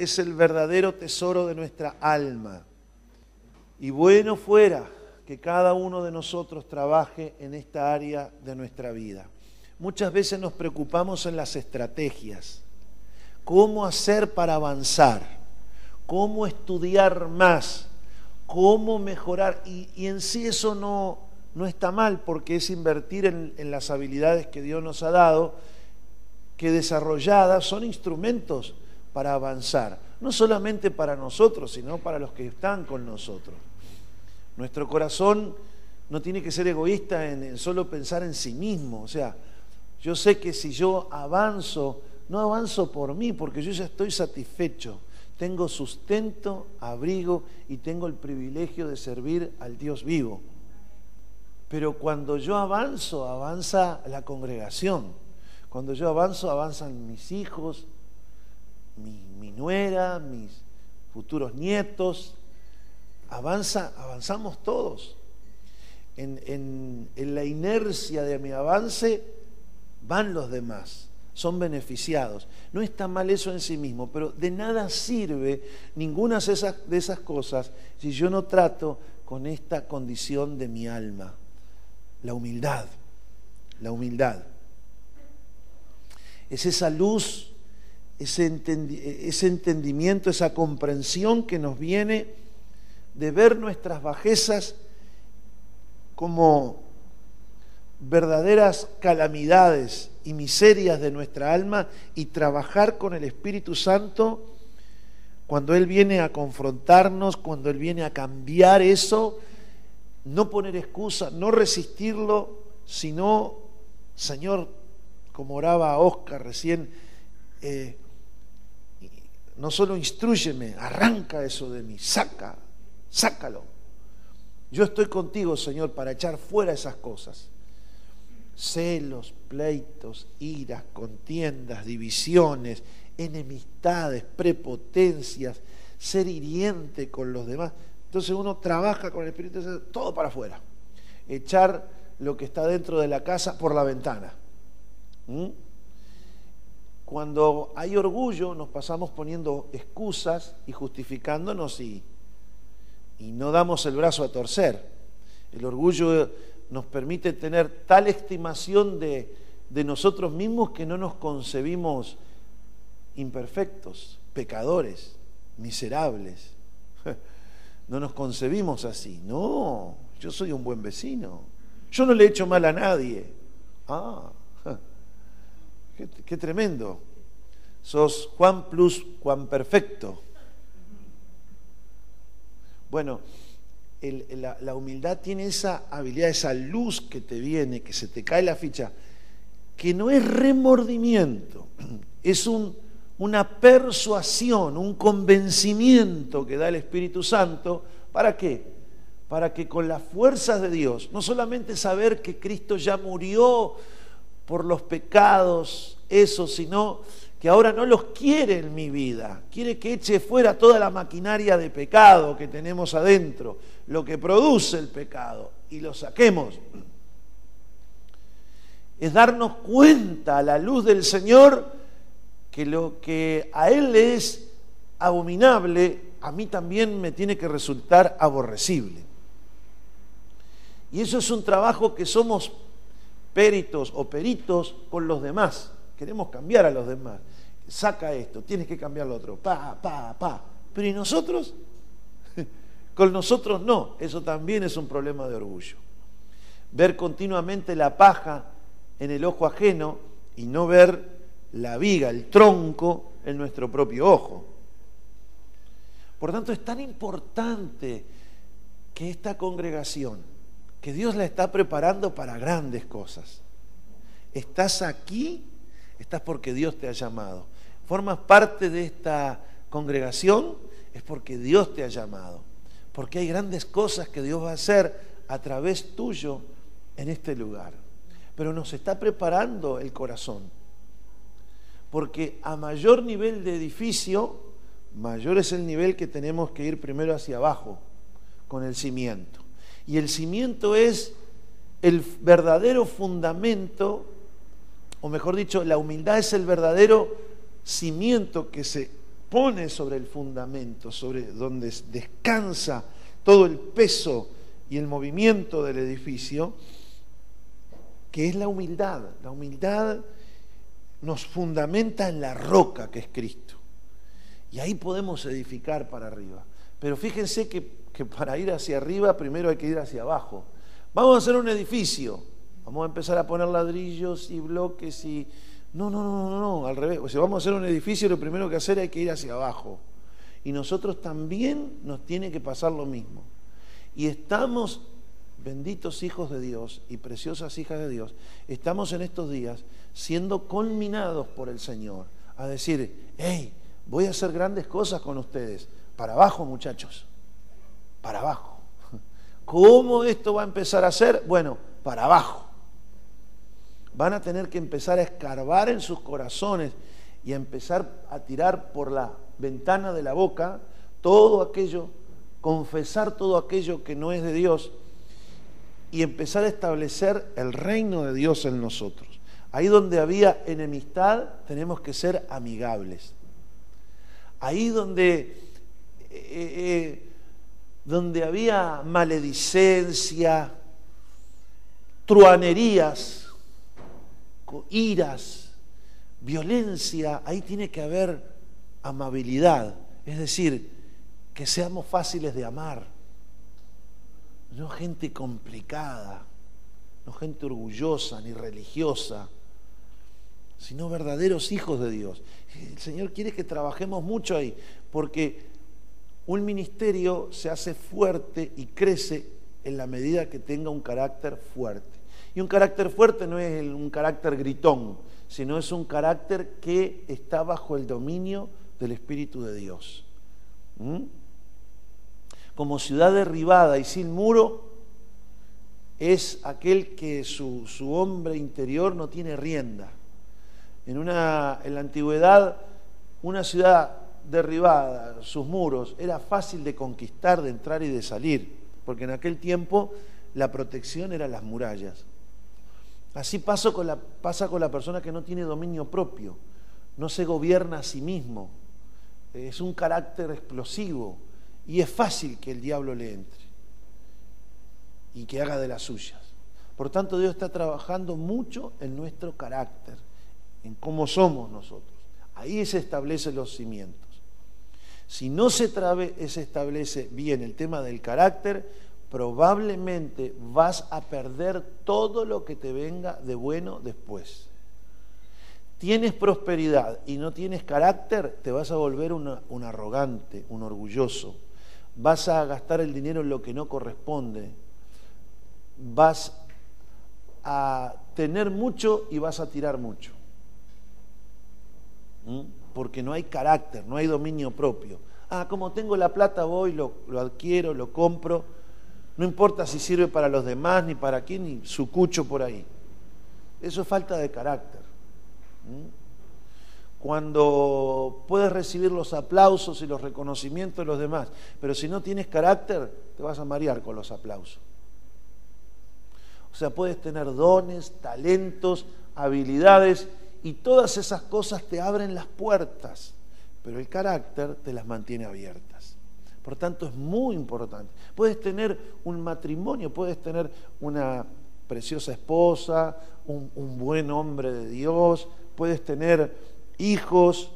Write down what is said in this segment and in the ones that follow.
es el verdadero tesoro de nuestra alma. Y bueno fuera que cada uno de nosotros trabaje en esta área de nuestra vida. Muchas veces nos preocupamos en las estrategias. ¿Cómo hacer para avanzar? ¿Cómo estudiar más? ¿Cómo mejorar? Y, en sí eso no, no está mal porque es invertir en las habilidades que Dios nos ha dado, que desarrolladas son instrumentos para avanzar, no solamente para nosotros, sino para los que están con nosotros. Nuestro corazón no tiene que ser egoísta en, solo pensar en sí mismo, o sea, yo sé que si yo avanzo, no avanzo por mí, porque yo ya estoy satisfecho, tengo sustento, abrigo y tengo el privilegio de servir al Dios vivo. Pero cuando yo avanzo, avanza la congregación. Cuando yo avanzo, avanzan mis hijos, mi, nuera, mis futuros nietos, avanza, avanzamos todos. En, en, la inercia de mi avance van los demás, son beneficiados. No está mal eso en sí mismo, pero de nada sirve ninguna de esas, de esas cosas si yo no trato con esta condición de mi alma, la humildad, la humildad. Es esa luz ese, entendimiento, esa comprensión que nos viene de ver nuestras bajezas como verdaderas calamidades y miserias de nuestra alma y trabajar con el Espíritu Santo cuando Él viene a confrontarnos, cuando Él viene a cambiar eso, no poner excusa, no resistirlo, sino, Señor, como oraba Oscar recién, eh, no solo instruyeme, arranca eso de mí, saca, sácalo. Yo estoy contigo, Señor, para echar fuera esas cosas. Celos, pleitos, iras, contiendas, divisiones, enemistades, prepotencias, ser hiriente con los demás. Entonces uno trabaja con el Espíritu Santo, todo para afuera. Echar lo que está dentro de la casa por la ventana. ¿Mm? Cuando hay orgullo nos pasamos poniendo excusas y justificándonos y, y no damos el brazo a torcer. El orgullo nos permite tener tal estimación de, de nosotros mismos que no nos concebimos imperfectos, pecadores, miserables. No nos concebimos así. No, yo soy un buen vecino. Yo no le he hecho mal a nadie. Ah, Qué, tremendo. Sos Juan plus Juan perfecto. Bueno, la, humildad tiene esa habilidad, esa luz que te viene, que se te cae la ficha, que no es remordimiento, es un, una persuasión, un convencimiento que da el Espíritu Santo. ¿Para qué? Para que con las fuerzas de Dios, no solamente saber que Cristo ya murió, por los pecados, eso, sino que ahora no los quiere en mi vida. Quiere que eche fuera toda la maquinaria de pecado que tenemos adentro, lo que produce el pecado, y lo saquemos. Es darnos cuenta a la luz del Señor que lo que a Él le es abominable, a mí también me tiene que resultar aborrecible. Y eso es un trabajo que somos peritos o peritos con los demás. Queremos cambiar a los demás. Saca esto, tienes que cambiar lo otro. Pa, pa, pa. Pero ¿y nosotros? con nosotros no. Eso también es un problema de orgullo. Ver continuamente la paja en el ojo ajeno y no ver la viga, el tronco en nuestro propio ojo. Por tanto, es tan importante que esta congregación que Dios la está preparando para grandes cosas. Estás aquí, estás porque Dios te ha llamado. Formas parte de esta congregación, es porque Dios te ha llamado. Porque hay grandes cosas que Dios va a hacer a través tuyo en este lugar. Pero nos está preparando el corazón. Porque a mayor nivel de edificio, mayor es el nivel que tenemos que ir primero hacia abajo, con el cimiento. Y el cimiento es el verdadero fundamento, o mejor dicho, la humildad es el verdadero cimiento que se pone sobre el fundamento, sobre donde descansa todo el peso y el movimiento del edificio, que es la humildad. La humildad nos fundamenta en la roca que es Cristo. Y ahí podemos edificar para arriba. Pero fíjense que, que, para ir hacia arriba primero hay que ir hacia abajo. Vamos a hacer un edificio. Vamos a empezar a poner ladrillos y bloques y... No, no, no, no, no, al revés. O sea, vamos a hacer un edificio, lo primero que hacer hay que ir hacia abajo. Y nosotros también nos tiene que pasar lo mismo. Y estamos, benditos hijos de Dios y preciosas hijas de Dios, estamos en estos días siendo culminados por el Señor a decir, hey, voy a hacer grandes cosas con ustedes. Para abajo, muchachos. Para abajo. ¿Cómo esto va a empezar a ser? Bueno, para abajo. Van a tener que empezar a escarbar en sus corazones y a empezar a tirar por la ventana de la boca todo aquello, confesar todo aquello que no es de Dios y empezar a establecer el reino de Dios en nosotros. Ahí donde había enemistad, tenemos que ser amigables. Ahí donde, eh, eh, donde había maledicencia, truanerías, iras, violencia, ahí tiene que haber amabilidad. Es decir, que seamos fáciles de amar. No gente complicada, no gente orgullosa ni religiosa sino verdaderos hijos de Dios. El Señor quiere que trabajemos mucho ahí, porque un ministerio se hace fuerte y crece en la medida que tenga un carácter fuerte. Y un carácter fuerte no es un carácter gritón, sino es un carácter que está bajo el dominio del Espíritu de Dios. ¿Mm? Como ciudad derribada y sin muro, es aquel que su, su hombre interior no tiene rienda en, una, en la antigüedad, una ciudad derribada, sus muros, era fácil de conquistar, de entrar y de salir, porque en aquel tiempo la protección eran las murallas. Así pasa con, la, pasa con la persona que no tiene dominio propio, no se gobierna a sí mismo, es un carácter explosivo y es fácil que el diablo le entre y que haga de las suyas. Por tanto, Dios está trabajando mucho en nuestro carácter en cómo somos nosotros. Ahí se establecen los cimientos. Si no se, se establece bien el tema del carácter, probablemente vas a perder todo lo que te venga de bueno después. Tienes prosperidad y no tienes carácter, te vas a volver un arrogante, un orgulloso. Vas a gastar el dinero en lo que no corresponde. Vas a tener mucho y vas a tirar mucho porque no hay carácter, no hay dominio propio. Ah, como tengo la plata voy, lo, adquiero, lo compro, no importa si sirve para los demás, ni para quién, ni su cucho por ahí. Eso es falta de carácter. Cuando puedes recibir los aplausos y los reconocimientos de los demás, pero si no tienes carácter, te vas a marear con los aplausos. O sea, puedes tener dones, talentos, habilidades, y todas esas cosas te abren las puertas, pero el carácter te las mantiene abiertas. Por tanto, es muy importante. Puedes tener un matrimonio, puedes tener una preciosa esposa, un, buen hombre de Dios, puedes tener hijos,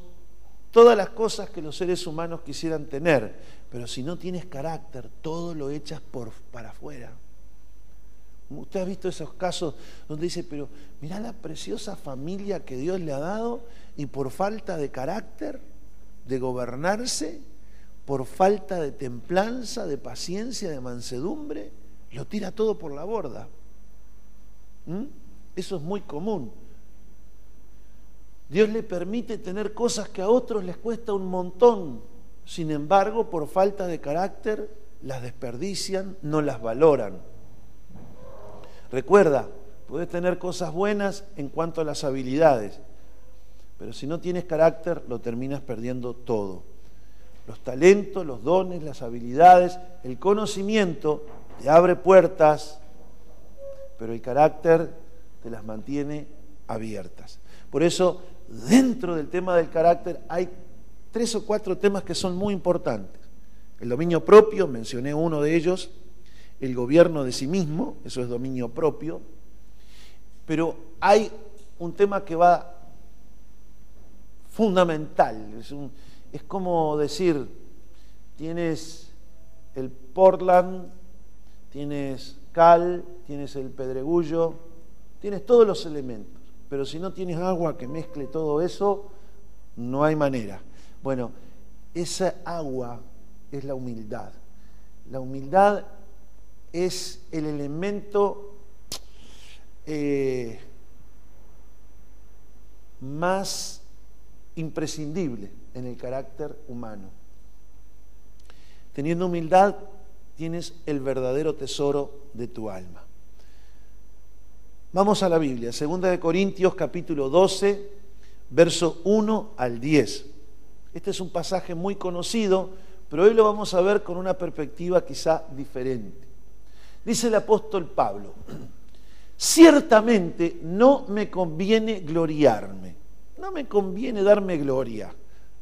todas las cosas que los seres humanos quisieran tener, pero si no tienes carácter, todo lo echas por, para afuera. Usted ha visto esos casos donde dice, pero mira la preciosa familia que Dios le ha dado y por falta de carácter, de gobernarse, por falta de templanza, de paciencia, de mansedumbre, lo tira todo por la borda. ¿Mm? Eso es muy común. Dios le permite tener cosas que a otros les cuesta un montón. Sin embargo, por falta de carácter, las desperdician, no las valoran. Recuerda, puedes tener cosas buenas en cuanto a las habilidades, pero si no tienes carácter lo terminas perdiendo todo. Los talentos, los dones, las habilidades, el conocimiento te abre puertas, pero el carácter te las mantiene abiertas. Por eso, dentro del tema del carácter hay tres o cuatro temas que son muy importantes. El dominio propio, mencioné uno de ellos, el gobierno de sí mismo, eso es dominio propio, pero hay un tema que va fundamental, es, como decir, tienes el Portland, tienes Cal, tienes el Pedregullo, tienes todos los elementos, pero si no tienes agua que mezcle todo eso, no hay manera. Bueno, esa agua es la humildad. La humildad es el elemento eh, más imprescindible en el carácter humano. Teniendo humildad, tienes el verdadero tesoro de tu alma. Vamos a la Biblia, 2 de Corintios capítulo 12, verso 1 al 10. Este es un pasaje muy conocido, pero hoy lo vamos a ver con una perspectiva quizá diferente. Dice el apóstol Pablo, ciertamente no me conviene gloriarme, no me conviene darme gloria,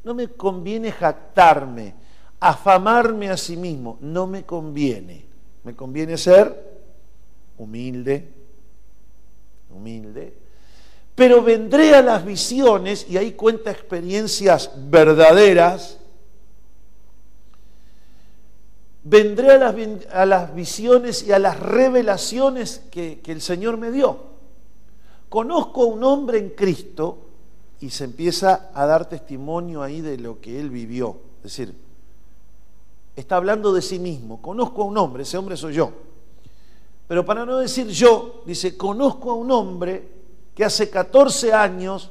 no me conviene jactarme, afamarme a sí mismo, no me conviene. Me conviene ser humilde, humilde, pero vendré a las visiones, y ahí cuenta experiencias verdaderas, vendré a las, visiones y a las revelaciones que, que el Señor me dio. Conozco a un hombre en Cristo y se empieza a dar testimonio ahí de lo que él vivió. Es decir, está hablando de sí mismo. Conozco a un hombre, ese hombre soy yo. Pero para no decir yo, dice, conozco a un hombre que hace 14 años,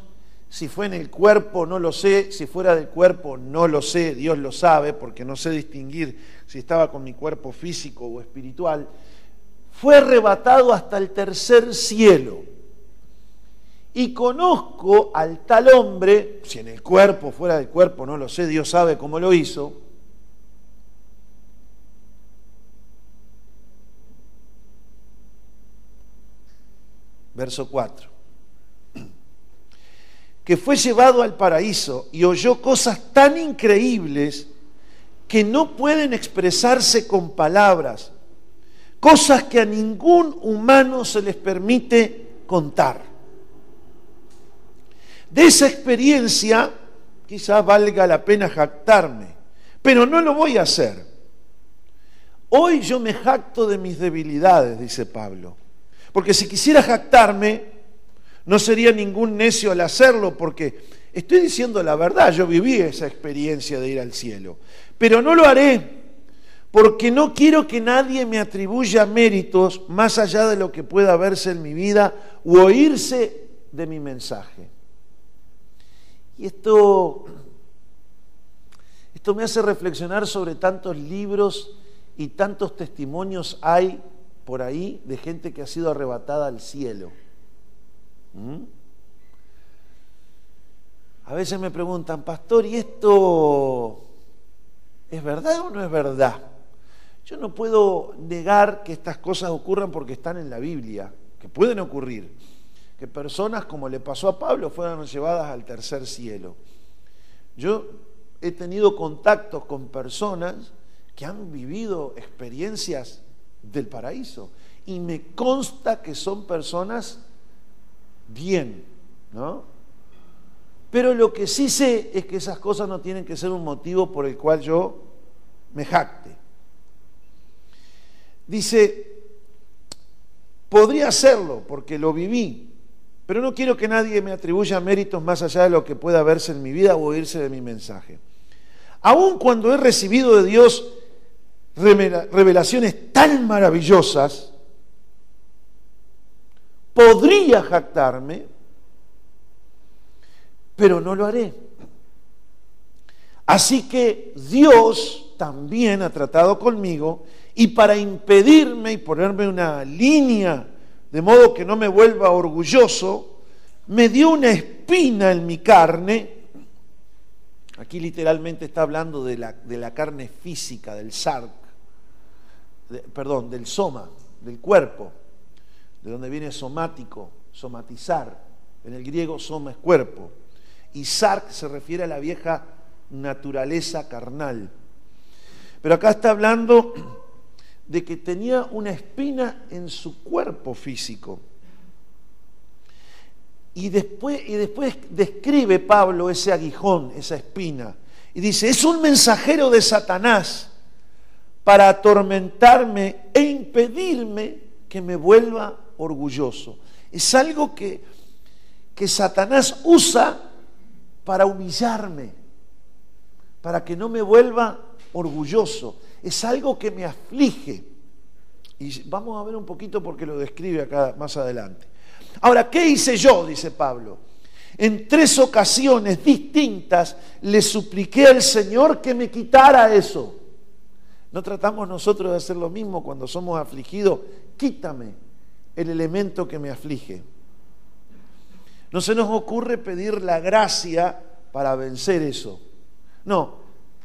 si fue en el cuerpo no lo sé, si fuera del cuerpo no lo sé, Dios lo sabe, porque no sé distinguir si estaba con mi cuerpo físico o espiritual, fue arrebatado hasta el tercer cielo. Y conozco al tal hombre, si en el cuerpo, fuera del cuerpo, no lo sé, Dios sabe cómo lo hizo, verso 4 que fue llevado al paraíso y oyó cosas tan increíbles que no pueden expresarse con palabras, cosas que a ningún humano se les permite contar. De esa experiencia quizás valga la pena jactarme, pero no lo voy a hacer. Hoy yo me jacto de mis debilidades, dice Pablo, porque si quisiera jactarme, no sería ningún necio al hacerlo porque estoy diciendo la verdad, yo viví esa experiencia de ir al cielo, pero no lo haré porque no quiero que nadie me atribuya méritos más allá de lo que pueda verse en mi vida o oírse de mi mensaje. Y esto, esto me hace reflexionar sobre tantos libros y tantos testimonios hay por ahí de gente que ha sido arrebatada al cielo. ¿Mm? A veces me preguntan, pastor, ¿y esto es verdad o no es verdad? Yo no puedo negar que estas cosas ocurran porque están en la Biblia, que pueden ocurrir, que personas como le pasó a Pablo fueran llevadas al tercer cielo. Yo he tenido contactos con personas que han vivido experiencias del paraíso y me consta que son personas bien, ¿no? Pero lo que sí sé es que esas cosas no tienen que ser un motivo por el cual yo me jacte. Dice, podría hacerlo porque lo viví, pero no quiero que nadie me atribuya méritos más allá de lo que pueda verse en mi vida o oírse de mi mensaje. Aun cuando he recibido de Dios revelaciones tan maravillosas, podría jactarme, pero no lo haré. Así que Dios también ha tratado conmigo y para impedirme y ponerme una línea de modo que no me vuelva orgulloso, me dio una espina en mi carne. Aquí literalmente está hablando de la, de la carne física, del sarc, perdón, del soma, del cuerpo de donde viene somático, somatizar. En el griego soma es cuerpo. Y sark se refiere a la vieja naturaleza carnal. Pero acá está hablando de que tenía una espina en su cuerpo físico. Y después, y después describe Pablo ese aguijón, esa espina. Y dice, es un mensajero de Satanás para atormentarme e impedirme que me vuelva orgulloso. Es algo que, que Satanás usa para humillarme, para que no me vuelva orgulloso. Es algo que me aflige. Y vamos a ver un poquito porque lo describe acá más adelante. Ahora, ¿qué hice yo? Dice Pablo. En tres ocasiones distintas le supliqué al Señor que me quitara eso. ¿No tratamos nosotros de hacer lo mismo cuando somos afligidos? Quítame el elemento que me aflige. No se nos ocurre pedir la gracia para vencer eso. No,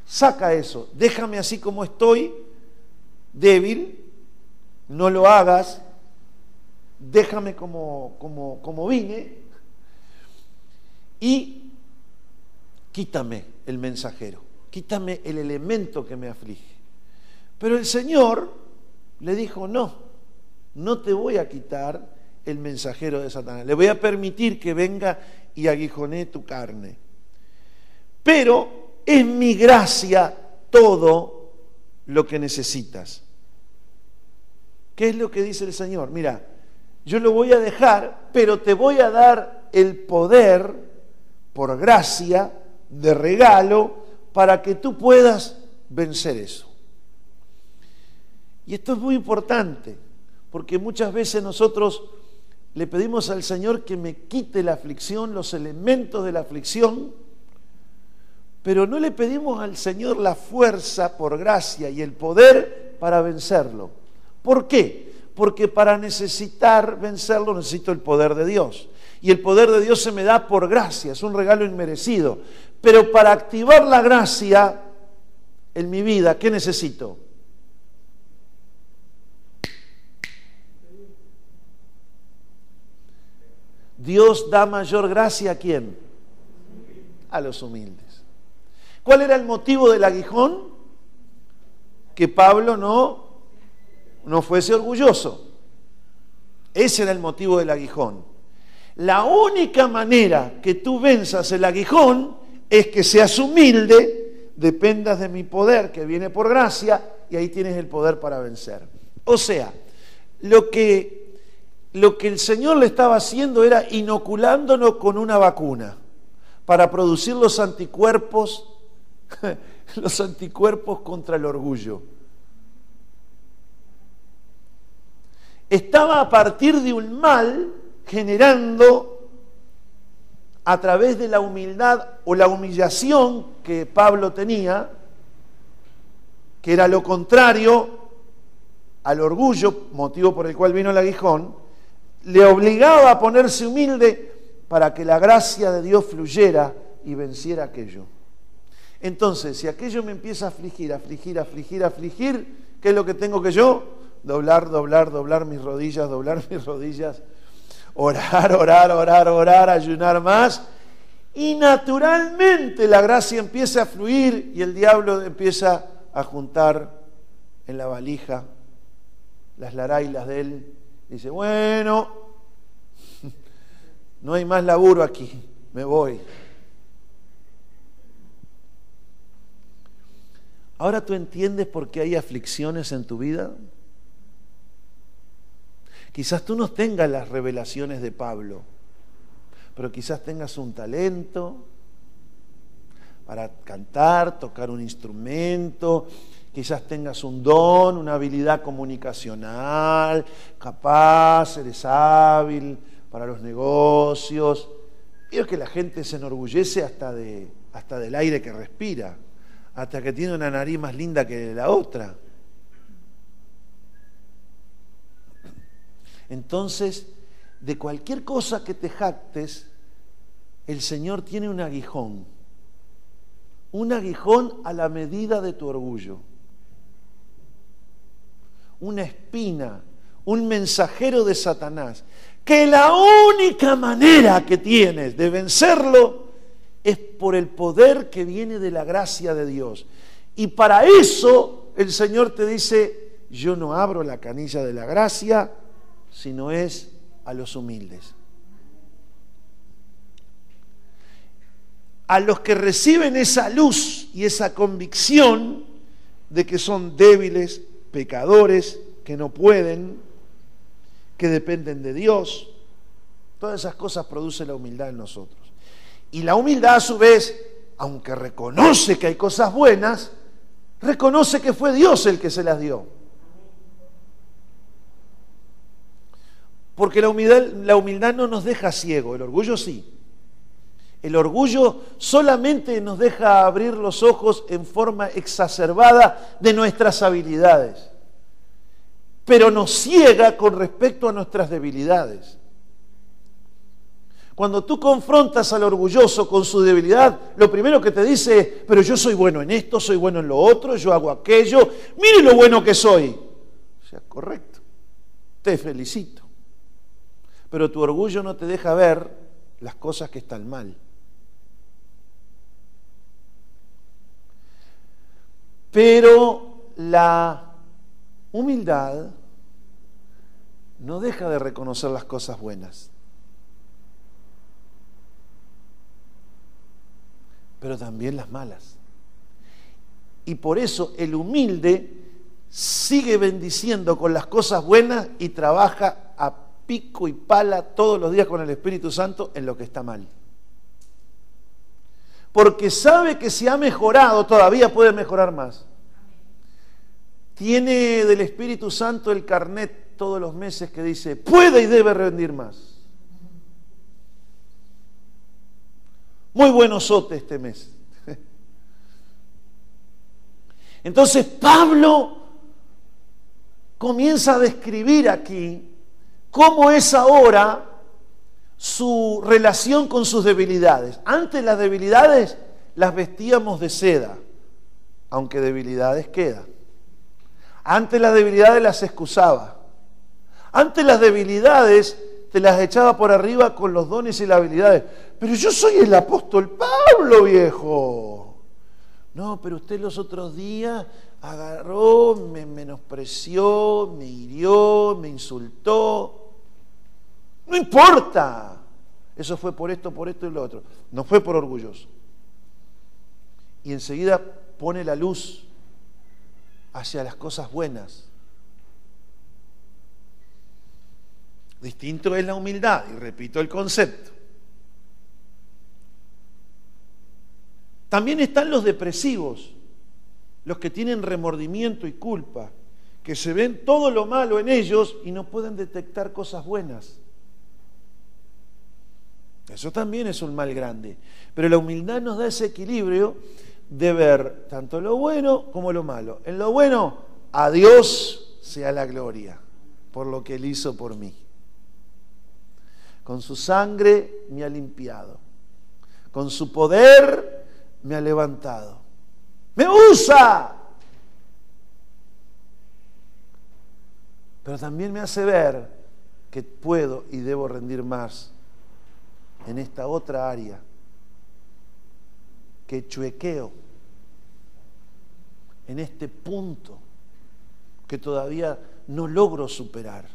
saca eso, déjame así como estoy, débil, no lo hagas, déjame como, como, como vine y quítame el mensajero, quítame el elemento que me aflige. Pero el Señor le dijo, no, no te voy a quitar el mensajero de Satanás, le voy a permitir que venga y aguijonee tu carne. Pero es mi gracia todo lo que necesitas. ¿Qué es lo que dice el Señor? Mira, yo lo voy a dejar, pero te voy a dar el poder por gracia, de regalo, para que tú puedas vencer eso. Y esto es muy importante, porque muchas veces nosotros le pedimos al Señor que me quite la aflicción, los elementos de la aflicción, pero no le pedimos al Señor la fuerza por gracia y el poder para vencerlo. ¿Por qué? Porque para necesitar vencerlo necesito el poder de Dios. Y el poder de Dios se me da por gracia, es un regalo inmerecido. Pero para activar la gracia en mi vida, ¿qué necesito? Dios da mayor gracia a quién? A los humildes. ¿Cuál era el motivo del aguijón? Que Pablo no, no fuese orgulloso. Ese era el motivo del aguijón. La única manera que tú venzas el aguijón es que seas humilde, dependas de mi poder que viene por gracia y ahí tienes el poder para vencer. O sea, lo que, lo que el Señor le estaba haciendo era inoculándonos con una vacuna para producir los anticuerpos los anticuerpos contra el orgullo. Estaba a partir de un mal generando a través de la humildad o la humillación que Pablo tenía, que era lo contrario al orgullo, motivo por el cual vino el aguijón, le obligaba a ponerse humilde para que la gracia de Dios fluyera y venciera aquello. Entonces, si aquello me empieza a afligir, afligir, afligir, afligir, ¿qué es lo que tengo que yo? Doblar, doblar, doblar mis rodillas, doblar mis rodillas, orar, orar, orar, orar, ayunar más. Y naturalmente la gracia empieza a fluir y el diablo empieza a juntar en la valija las larailas de él. Dice, bueno, no hay más laburo aquí, me voy. Ahora tú entiendes por qué hay aflicciones en tu vida. Quizás tú no tengas las revelaciones de Pablo, pero quizás tengas un talento para cantar, tocar un instrumento, quizás tengas un don, una habilidad comunicacional, capaz, eres hábil para los negocios. Veo que la gente se enorgullece hasta, de, hasta del aire que respira hasta que tiene una nariz más linda que la otra. Entonces, de cualquier cosa que te jactes, el Señor tiene un aguijón. Un aguijón a la medida de tu orgullo. Una espina, un mensajero de Satanás, que la única manera que tienes de vencerlo es por el poder que viene de la gracia de Dios. Y para eso el Señor te dice, yo no abro la canilla de la gracia, sino es a los humildes. A los que reciben esa luz y esa convicción de que son débiles, pecadores, que no pueden, que dependen de Dios. Todas esas cosas producen la humildad en nosotros. Y la humildad a su vez, aunque reconoce que hay cosas buenas, reconoce que fue Dios el que se las dio. Porque la humildad, la humildad no nos deja ciego, el orgullo sí. El orgullo solamente nos deja abrir los ojos en forma exacerbada de nuestras habilidades, pero nos ciega con respecto a nuestras debilidades. Cuando tú confrontas al orgulloso con su debilidad, lo primero que te dice es, pero yo soy bueno en esto, soy bueno en lo otro, yo hago aquello, mire lo bueno que soy. O sea, correcto, te felicito. Pero tu orgullo no te deja ver las cosas que están mal. Pero la humildad no deja de reconocer las cosas buenas. pero también las malas. Y por eso el humilde sigue bendiciendo con las cosas buenas y trabaja a pico y pala todos los días con el Espíritu Santo en lo que está mal. Porque sabe que si ha mejorado todavía puede mejorar más. Tiene del Espíritu Santo el carnet todos los meses que dice, puede y debe rendir más. Muy buenosote este mes. Entonces Pablo comienza a describir aquí cómo es ahora su relación con sus debilidades. Antes las debilidades las vestíamos de seda, aunque debilidades quedan. Antes las debilidades las excusaba. Antes las debilidades te las echaba por arriba con los dones y las habilidades. Pero yo soy el apóstol Pablo, viejo. No, pero usted los otros días agarró, me menospreció, me hirió, me insultó. No importa. Eso fue por esto, por esto y lo otro. No fue por orgulloso. Y enseguida pone la luz hacia las cosas buenas Distinto es la humildad, y repito el concepto. También están los depresivos, los que tienen remordimiento y culpa, que se ven todo lo malo en ellos y no pueden detectar cosas buenas. Eso también es un mal grande. Pero la humildad nos da ese equilibrio de ver tanto lo bueno como lo malo. En lo bueno, a Dios sea la gloria por lo que Él hizo por mí. Con su sangre me ha limpiado. Con su poder me ha levantado. Me usa. Pero también me hace ver que puedo y debo rendir más en esta otra área que chuequeo en este punto que todavía no logro superar.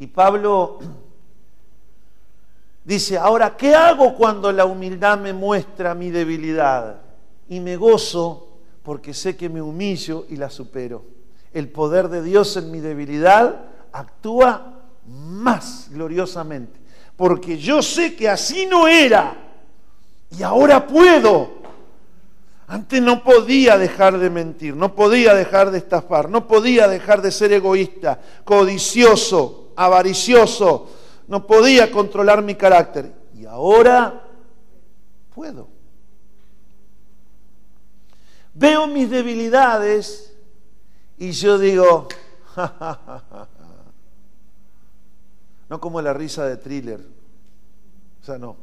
Y Pablo dice, ahora, ¿qué hago cuando la humildad me muestra mi debilidad? Y me gozo porque sé que me humillo y la supero. El poder de Dios en mi debilidad actúa más gloriosamente. Porque yo sé que así no era. Y ahora puedo. Antes no podía dejar de mentir, no podía dejar de estafar, no podía dejar de ser egoísta, codicioso, avaricioso, no podía controlar mi carácter. Y ahora puedo. Veo mis debilidades y yo digo, no como la risa de thriller, o sea, no.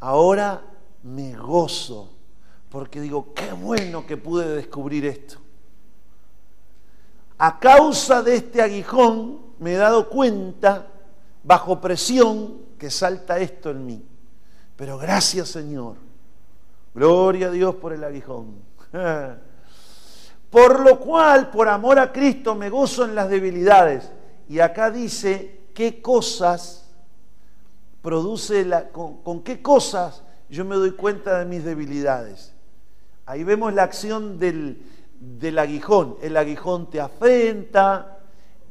Ahora me gozo porque digo, qué bueno que pude descubrir esto a causa de este aguijón me he dado cuenta bajo presión que salta esto en mí. Pero gracias Señor. Gloria a Dios por el aguijón. Por lo cual, por amor a Cristo, me gozo en las debilidades. Y acá dice qué cosas produce la, con, qué cosas yo me doy cuenta de mis debilidades. Ahí vemos la acción del, del aguijón. El aguijón te afrenta,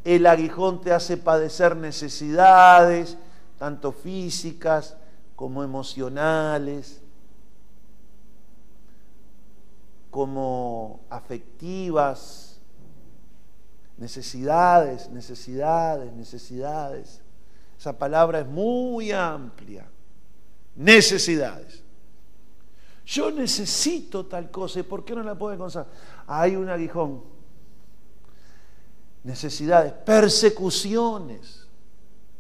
el aguijón te hace padecer necesidades, tanto físicas como emocionales, como afectivas, necesidades, necesidades, necesidades. Esa palabra es muy amplia. Necesidades. Yo necesito tal cosa, ¿y por qué no la puedo encontrar? Hay un aguijón. Necesidades, persecuciones.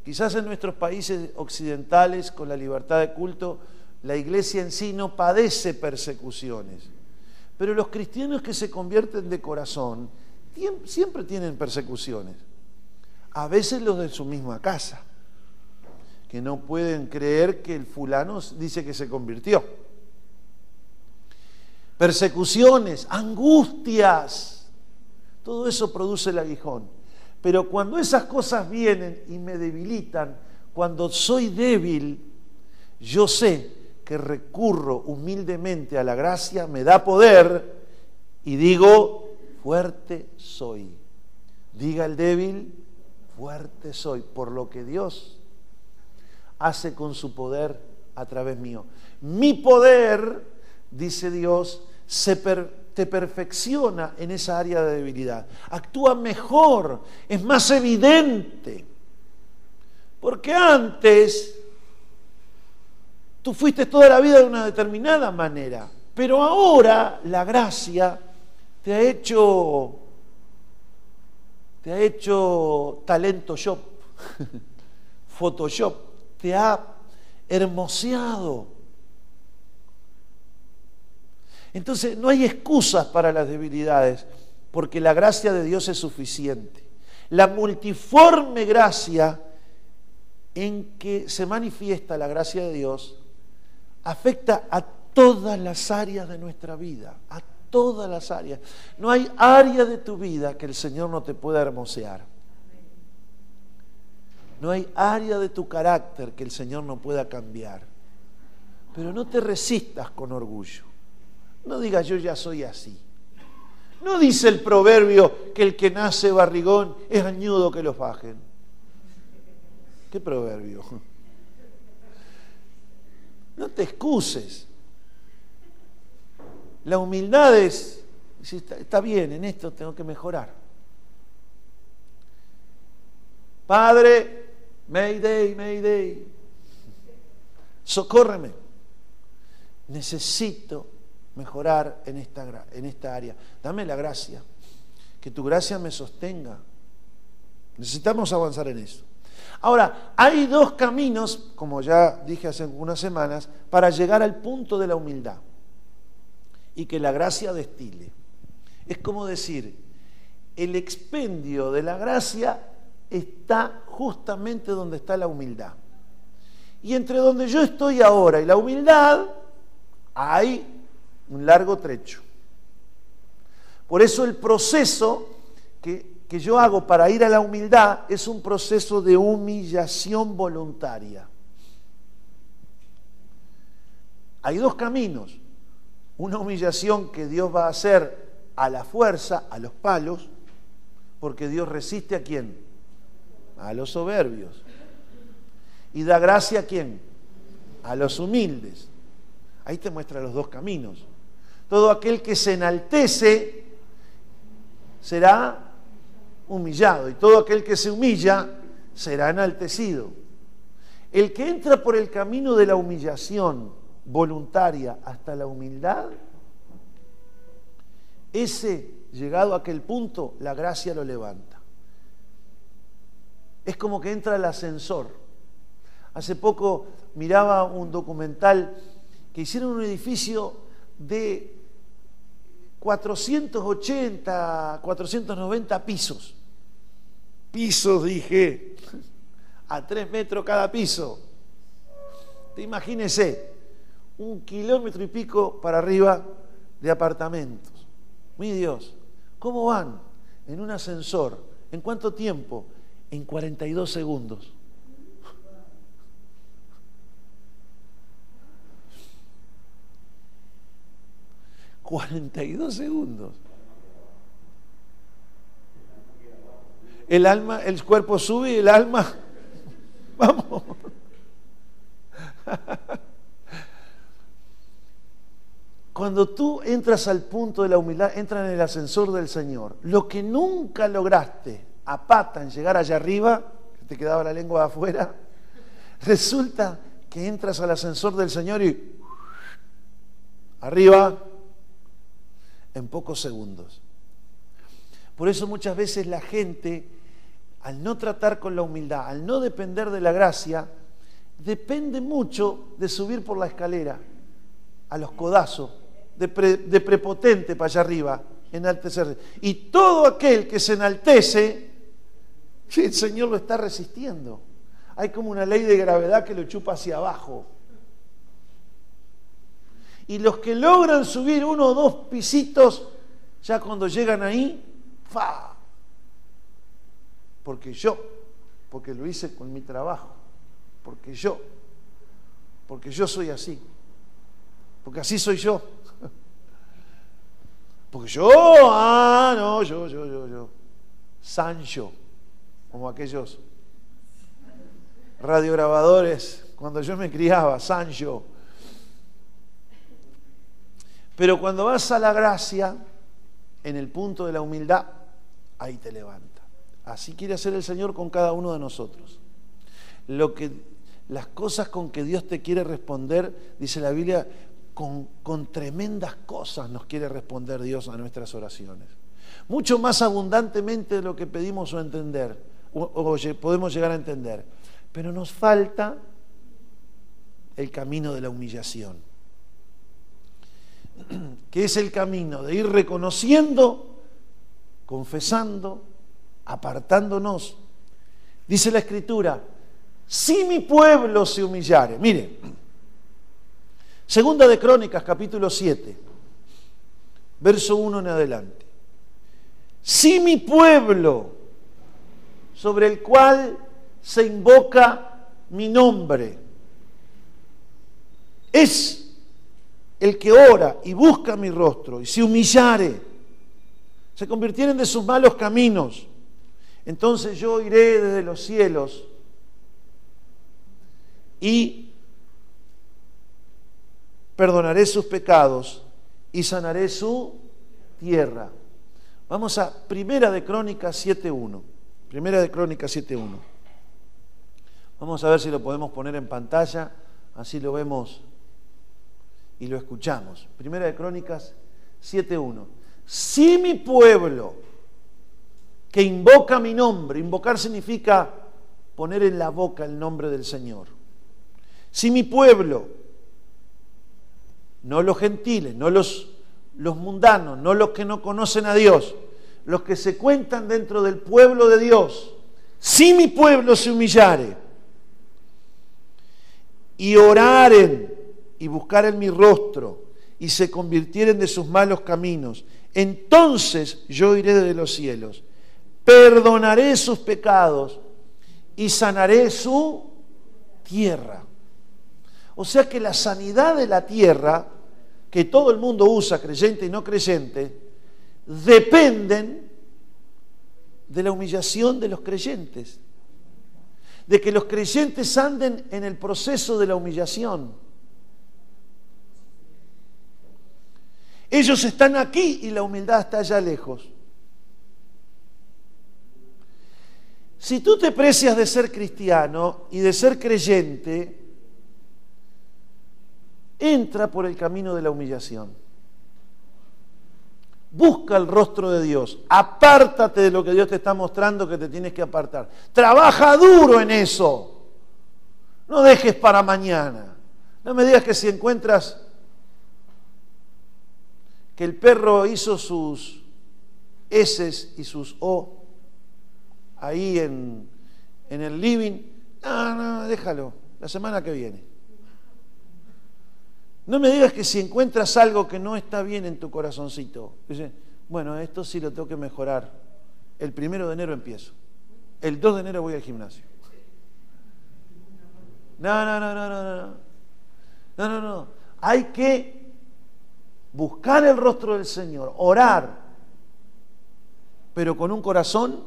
Quizás en nuestros países occidentales, con la libertad de culto, la iglesia en sí no padece persecuciones. Pero los cristianos que se convierten de corazón siempre tienen persecuciones. A veces los de su misma casa, que no pueden creer que el fulano dice que se convirtió. Persecuciones, angustias, todo eso produce el aguijón. Pero cuando esas cosas vienen y me debilitan, cuando soy débil, yo sé que recurro humildemente a la gracia, me da poder y digo, fuerte soy. Diga el débil, fuerte soy, por lo que Dios hace con su poder a través mío. Mi poder, dice Dios, se te perfecciona en esa área de debilidad. Actúa mejor, es más evidente. Porque antes Tú fuiste toda la vida de una determinada manera, pero ahora la gracia te ha hecho te ha hecho talento shop, Photoshop, te ha hermoseado. Entonces no hay excusas para las debilidades, porque la gracia de Dios es suficiente. La multiforme gracia en que se manifiesta la gracia de Dios afecta a todas las áreas de nuestra vida, a todas las áreas. No hay área de tu vida que el Señor no te pueda hermosear. No hay área de tu carácter que el Señor no pueda cambiar. Pero no te resistas con orgullo. No digas yo ya soy así. No dice el proverbio que el que nace barrigón es añudo que lo fajen. ¿Qué proverbio? No te excuses. La humildad es, está, bien, en esto tengo que mejorar. Padre, Mayday, Mayday, socórreme. Necesito mejorar en esta, en esta área. Dame la gracia, que tu gracia me sostenga. Necesitamos avanzar en eso. Ahora, hay dos caminos, como ya dije hace unas semanas, para llegar al punto de la humildad y que la gracia destile. Es como decir, el expendio de la gracia está justamente donde está la humildad. Y entre donde yo estoy ahora y la humildad hay un largo trecho. Por eso el proceso que que yo hago para ir a la humildad es un proceso de humillación voluntaria. Hay dos caminos. Una humillación que Dios va a hacer a la fuerza, a los palos, porque Dios resiste a quién? A los soberbios. Y da gracia a quién? A los humildes. Ahí te muestra los dos caminos. Todo aquel que se enaltece será humillado y todo aquel que se humilla será enaltecido. El que entra por el camino de la humillación voluntaria hasta la humildad, ese, llegado a aquel punto, la gracia lo levanta. Es como que entra el ascensor. Hace poco miraba un documental que hicieron un edificio de 480, 490 pisos. Pisos, dije. a tres metros cada piso. Te imagínese, un kilómetro y pico para arriba de apartamentos. Mi Dios, ¿cómo van? En un ascensor. ¿En cuánto tiempo? En 42 segundos. 42 segundos. El alma, el cuerpo sube y el alma, vamos. Cuando tú entras al punto de la humildad, entras en el ascensor del Señor. Lo que nunca lograste a pata en llegar allá arriba, que te quedaba la lengua afuera, resulta que entras al ascensor del Señor y arriba en pocos segundos. Por eso muchas veces la gente, al no tratar con la humildad, al no depender de la gracia, depende mucho de subir por la escalera, a los codazos, de, prepotente para allá arriba, enaltecerse. Y todo aquel que se enaltece, el Señor lo está resistiendo. Hay como una ley de gravedad que lo chupa hacia abajo. Y los que logran subir uno o dos pisitos, ya cuando llegan ahí, ¡fa! Porque yo, porque lo hice con mi trabajo, porque yo, porque yo soy así, porque así soy yo. Porque yo, ah, no, yo, yo, yo, yo. Sancho, como aquellos radiograbadores cuando yo me criaba, Sancho. Pero cuando vas a la gracia, en el punto de la humildad, ahí te levanta. Así quiere hacer el Señor con cada uno de nosotros. Lo que, las cosas con que Dios te quiere responder, dice la Biblia, con, tremendas cosas nos quiere responder Dios a nuestras oraciones. Mucho más abundantemente de lo que pedimos o entender, o podemos llegar a entender. Pero nos falta el camino de la humillación que es el camino de ir reconociendo, confesando, apartándonos. Dice la escritura, si mi pueblo se humillare, mire, segunda de Crónicas capítulo 7, verso 1 en adelante, si mi pueblo sobre el cual se invoca mi nombre es el que ora y busca mi rostro y se humillare, se convirtieren de sus malos caminos, entonces yo iré desde los cielos y perdonaré sus pecados y sanaré su tierra. Vamos a Primera de Crónicas 7.1. Primera de Crónicas 7.1. Vamos a ver si lo podemos poner en pantalla, así lo vemos y lo escuchamos. Primera de Crónicas 7.1. Si mi pueblo, que invoca mi nombre, invocar significa poner en la boca el nombre del Señor. Si mi pueblo, no los gentiles, no los, los mundanos, no los que no conocen a Dios, los que se cuentan dentro del pueblo de Dios, si mi pueblo se humillare y oraren y buscaren mi rostro y se convirtieren de sus malos caminos, entonces yo iré desde los cielos, perdonaré sus pecados y sanaré su tierra. O sea que la sanidad de la tierra, que todo el mundo usa, creyente y no creyente, dependen de la humillación de los creyentes, de que los creyentes anden en el proceso de la humillación. Ellos están aquí y la humildad está allá lejos. Si tú te precias de ser cristiano y de ser creyente, entra por el camino de la humillación. Busca el rostro de Dios. Apártate de lo que Dios te está mostrando que te tienes que apartar. Trabaja duro en eso. No dejes para mañana. No me digas que si encuentras que el perro hizo sus S y sus O ahí en, en el living No, no, déjalo, la semana que viene. No me digas que si encuentras algo que no está bien en tu corazoncito, bueno, esto sí lo tengo que mejorar. El primero de enero empiezo. El 2 de enero voy al gimnasio. No, no, no, no, no, no. No, no, no. Hay que buscar el rostro del Señor, orar, pero con un corazón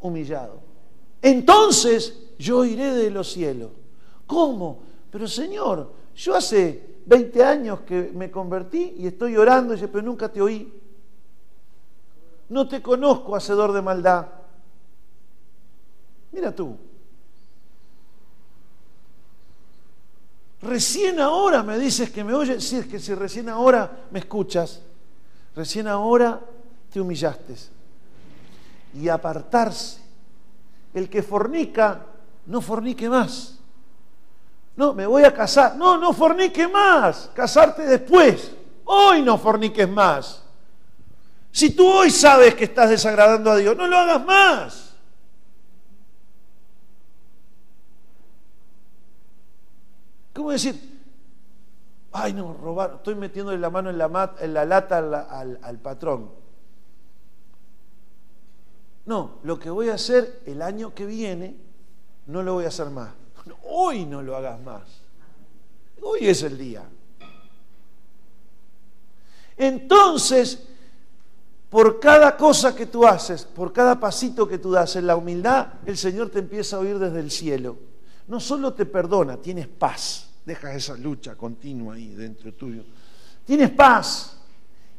humillado. Entonces yo iré de los cielos. ¿Cómo? Pero Señor, yo hace 20 años que me convertí y estoy orando y dice, pero nunca te oí. No te conozco, hacedor de maldad. Mira tú. Recién ahora me dices que me oyes. Sí, es que si recién ahora me escuchas, recién ahora te humillaste. Y apartarse. El que fornica, no fornique más. No, me voy a casar. No, no fornique más. Casarte después. Hoy no forniques más. Si tú hoy sabes que estás desagradando a Dios, no lo hagas más. ¿Cómo decir? Ay, no, robar, estoy metiéndole la mano en la, en la lata al patrón. No, lo que voy a hacer el año que viene, no lo voy a hacer más. Hoy no lo hagas más. Hoy es el día. Entonces, por cada cosa que tú haces, por cada pasito que tú das en la humildad, el Señor te empieza a oír desde el cielo. No solo te perdona, tienes paz. Deja esa lucha continua ahí dentro tuyo. Tienes paz.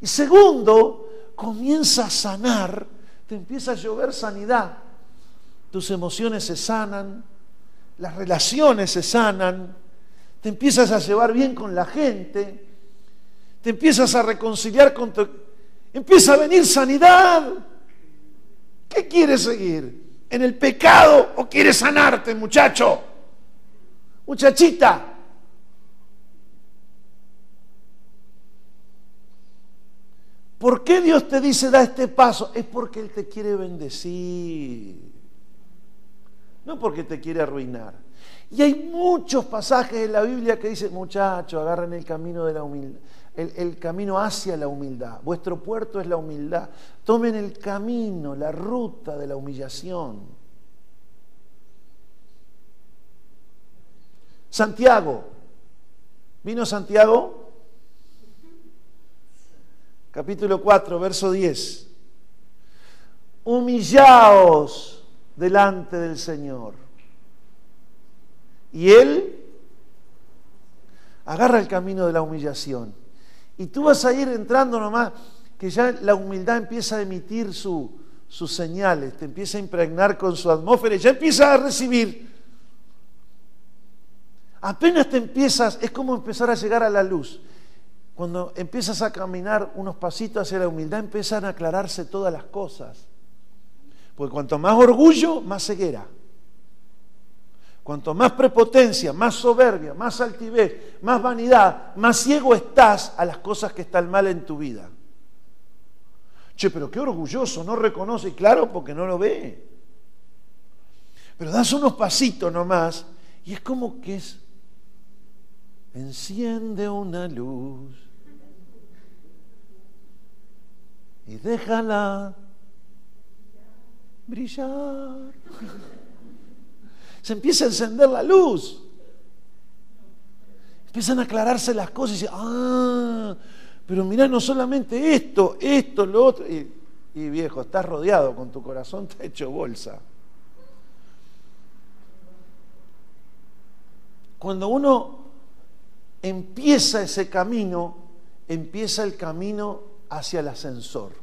Y segundo, comienza a sanar, te empieza a llover sanidad. Tus emociones se sanan, las relaciones se sanan, te empiezas a llevar bien con la gente, te empiezas a reconciliar con tu... Empieza a venir sanidad. ¿Qué quieres seguir? ¿En el pecado o quieres sanarte, muchacho? Muchachita. ¿Por qué Dios te dice da este paso? Es porque Él te quiere bendecir no porque te quiere arruinar. Y hay muchos pasajes en la Biblia que dicen, muchachos, agarren el camino de la humildad, el, camino hacia la humildad. Vuestro puerto es la humildad. Tomen el camino, la ruta de la humillación. Santiago. ¿Vino Santiago? Capítulo 4, verso 10. Humillaos delante del Señor. Y Él agarra el camino de la humillación. Y tú vas a ir entrando nomás, que ya la humildad empieza a emitir sus señales, te empieza a impregnar con su atmósfera y ya empieza a recibir. Apenas te empiezas, es como empezar a llegar a la luz. Cuando empiezas a caminar unos pasitos hacia la humildad, empiezan a aclararse todas las cosas. Porque cuanto más orgullo, más ceguera. Cuanto más prepotencia, más soberbia, más altivez, más vanidad, más ciego estás a las cosas que están mal en tu vida. Che, pero qué orgulloso, no reconoce, y claro, porque no lo ve. Pero das unos pasitos nomás y es como que es, enciende una luz y déjala brillar. Se empieza a encender la luz. Empiezan a aclararse las cosas y dicen, ah, pero mira no solamente esto, esto, lo otro. Y, y viejo, estás rodeado con tu corazón, está hecho bolsa. Cuando uno empieza ese camino, empieza el camino hacia el ascensor.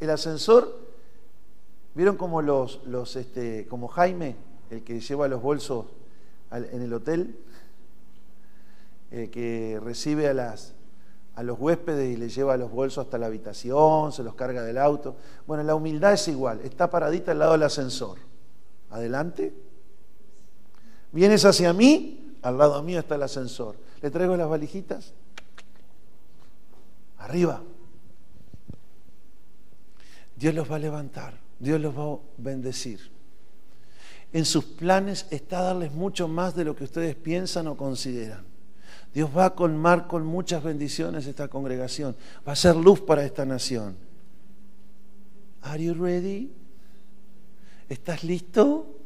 El ascensor ¿Vieron como los, este, como Jaime, el que lleva los bolsos en el hotel, que recibe a, las, a los huéspedes y les lleva los bolsos hasta la habitación, se los carga del auto? Bueno, la humildad es igual, está paradita al lado del ascensor. Adelante. Vienes hacia mí, al lado mío está el ascensor. ¿Le traigo las valijitas? Arriba. Dios los va a levantar. Dios los va a bendecir. en sus planes está darles mucho más de lo que ustedes piensan o consideran. Dios va a colmar con muchas bendiciones esta congregación. Va a ser luz para esta nación. Are you ready? ¿Estás listo?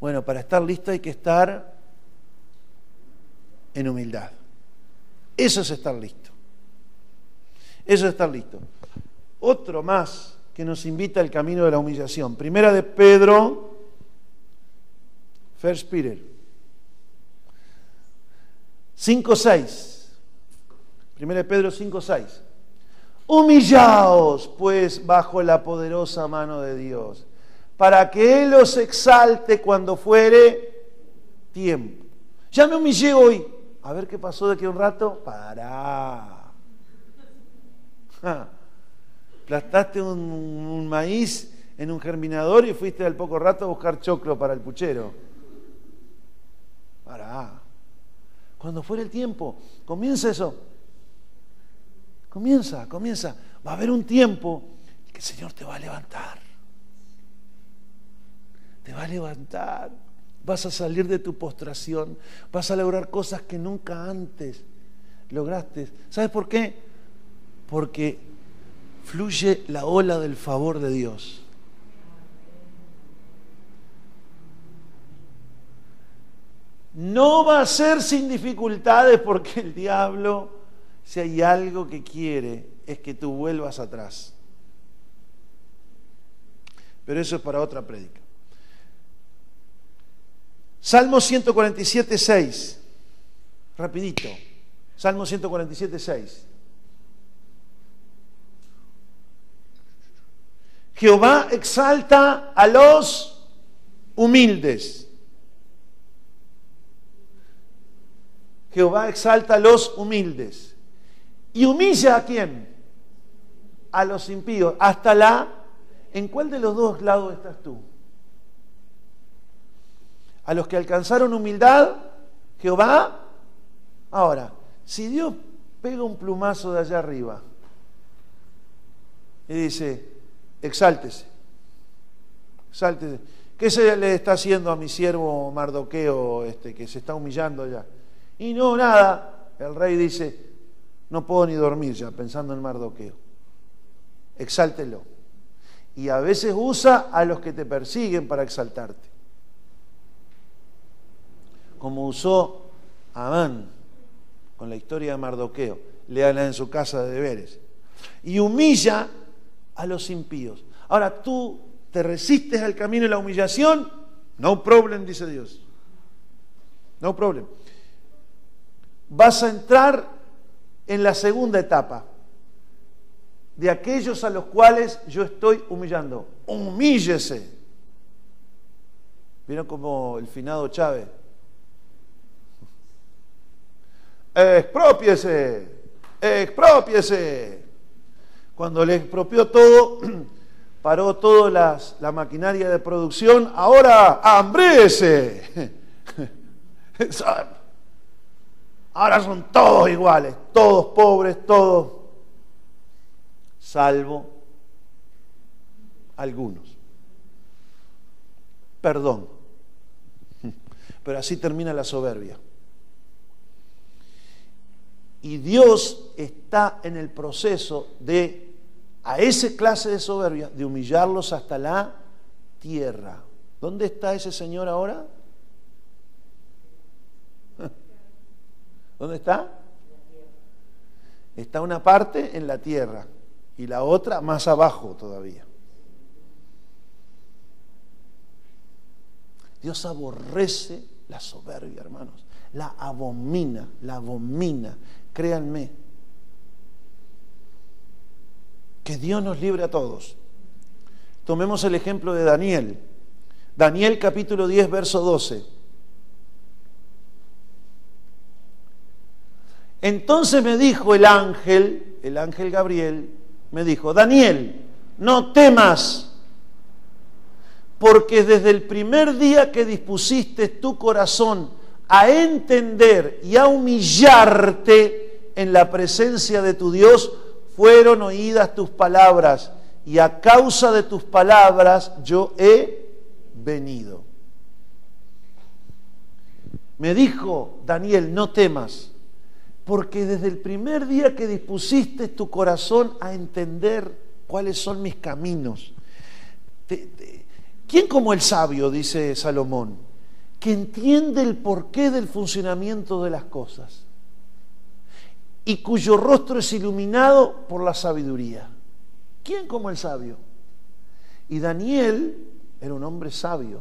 Bueno, para estar listo hay que estar en humildad. Eso es estar listo. Eso es estar listo. Otro más que nos invita al camino de la humillación. Primera de Pedro, First Peter 5.6. Primera de Pedro 5.6. Humillaos pues bajo la poderosa mano de Dios, para que Él os exalte cuando fuere tiempo. Ya me humillé hoy. A ver qué pasó de aquí un rato. Pará. Plastaste un, maíz en un germinador y fuiste al poco rato a buscar choclo para el puchero. Pará. Cuando fuere el tiempo, comienza eso. Comienza, comienza. Va a haber un tiempo que el Señor te va a levantar. Te va a levantar. Vas a salir de tu postración. Vas a lograr cosas que nunca antes lograste. ¿Sabes por qué? Porque fluye la ola del favor de Dios. No va a ser sin dificultades porque el diablo, si hay algo que quiere, es que tú vuelvas atrás. Pero eso es para otra prédica. Salmo 147, 6. Rapidito. Salmo 147, 6. Jehová exalta a los humildes. Jehová exalta a los humildes. ¿Y humilla a quién? A los impíos. Hasta la... ¿En cuál de los dos lados estás tú? A los que alcanzaron humildad, Jehová. Ahora, si Dios pega un plumazo de allá arriba y dice, exáltese. Exáltese. ¿Qué se le está haciendo a mi siervo Mardoqueo este, que se está humillando ya? Y no, nada. El rey dice, no puedo ni dormir ya pensando en Mardoqueo. Exáltelo. Y a veces usa a los que te persiguen para exaltarte. Como usó Amán con la historia de Mardoqueo. Léala en su casa de deberes. Y humilla a los impíos. Ahora tú te resistes al camino de la humillación, no problem, dice Dios. No problem. Vas a entrar en la segunda etapa de aquellos a los cuales yo estoy humillando. Humíllese. ¿Vieron como el finado Chávez? Expropiese, expropiese. Cuando le expropió todo, paró toda la maquinaria de producción, ahora hambrece. Ahora son todos iguales, todos pobres, todos, salvo algunos. Perdón. Pero así termina la soberbia. Y Dios está en el proceso de a esa clase de soberbia, de humillarlos hasta la tierra. ¿Dónde está ese Señor ahora? ¿Dónde está? Está una parte en la tierra y la otra más abajo todavía. Dios aborrece la soberbia, hermanos. La abomina, la abomina. Créanme. Que Dios nos libre a todos. Tomemos el ejemplo de Daniel. Daniel capítulo 10, verso 12. Entonces me dijo el ángel, el ángel Gabriel, me dijo, Daniel, no temas, porque desde el primer día que dispusiste tu corazón a entender y a humillarte en la presencia de tu Dios, fueron oídas tus palabras y a causa de tus palabras yo he venido. Me dijo Daniel, no temas, porque desde el primer día que dispusiste tu corazón a entender cuáles son mis caminos, ¿quién como el sabio, dice Salomón, que entiende el porqué del funcionamiento de las cosas y cuyo rostro es iluminado por la sabiduría? ¿Quién como el sabio? Y Daniel era un hombre sabio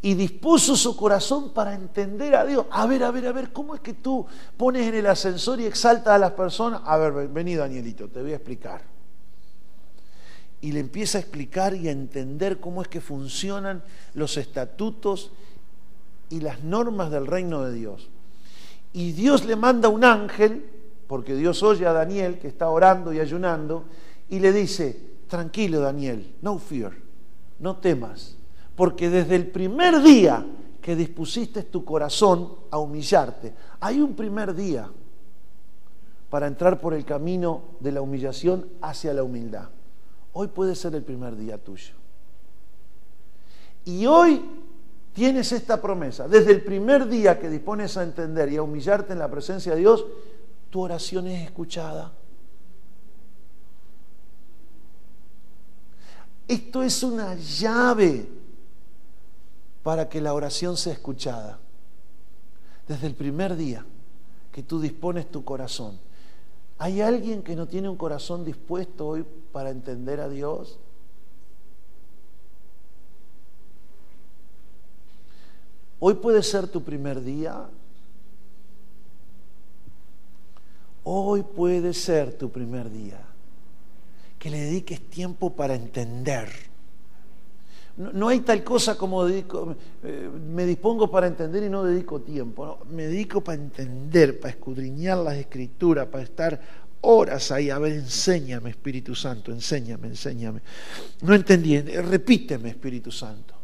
y dispuso su corazón para entender a Dios. A ver, a ver, a ver, ¿cómo es que tú pones en el ascensor y exaltas a las personas? A ver, vení Danielito, te voy a explicar. Y le empieza a explicar y a entender cómo es que funcionan los estatutos y las normas del reino de Dios. Y Dios le manda un ángel, porque Dios oye a Daniel que está orando y ayunando, y le dice, tranquilo Daniel, no fear, no temas porque desde el primer día que dispusiste tu corazón a humillarte, hay un primer día para entrar por el camino de la humillación hacia la humildad. Hoy puede ser el primer día tuyo. Y hoy tienes esta promesa. Desde el primer día que dispones a entender y a humillarte en la presencia de Dios, tu oración es escuchada. Esto es una llave para que la oración sea escuchada. Desde el primer día que tú dispones tu corazón. ¿Hay alguien que no tiene un corazón dispuesto hoy para entender a Dios? Hoy puede ser tu primer día. Hoy puede ser tu primer día. Que le dediques tiempo para entender no, hay tal cosa como eh, me dispongo para entender y no dedico tiempo. Me dedico para entender, para escudriñar las escrituras, para estar horas ahí. A ver, enséñame, Espíritu Santo, enséñame, enséñame. No entendí, repíteme, Espíritu Santo.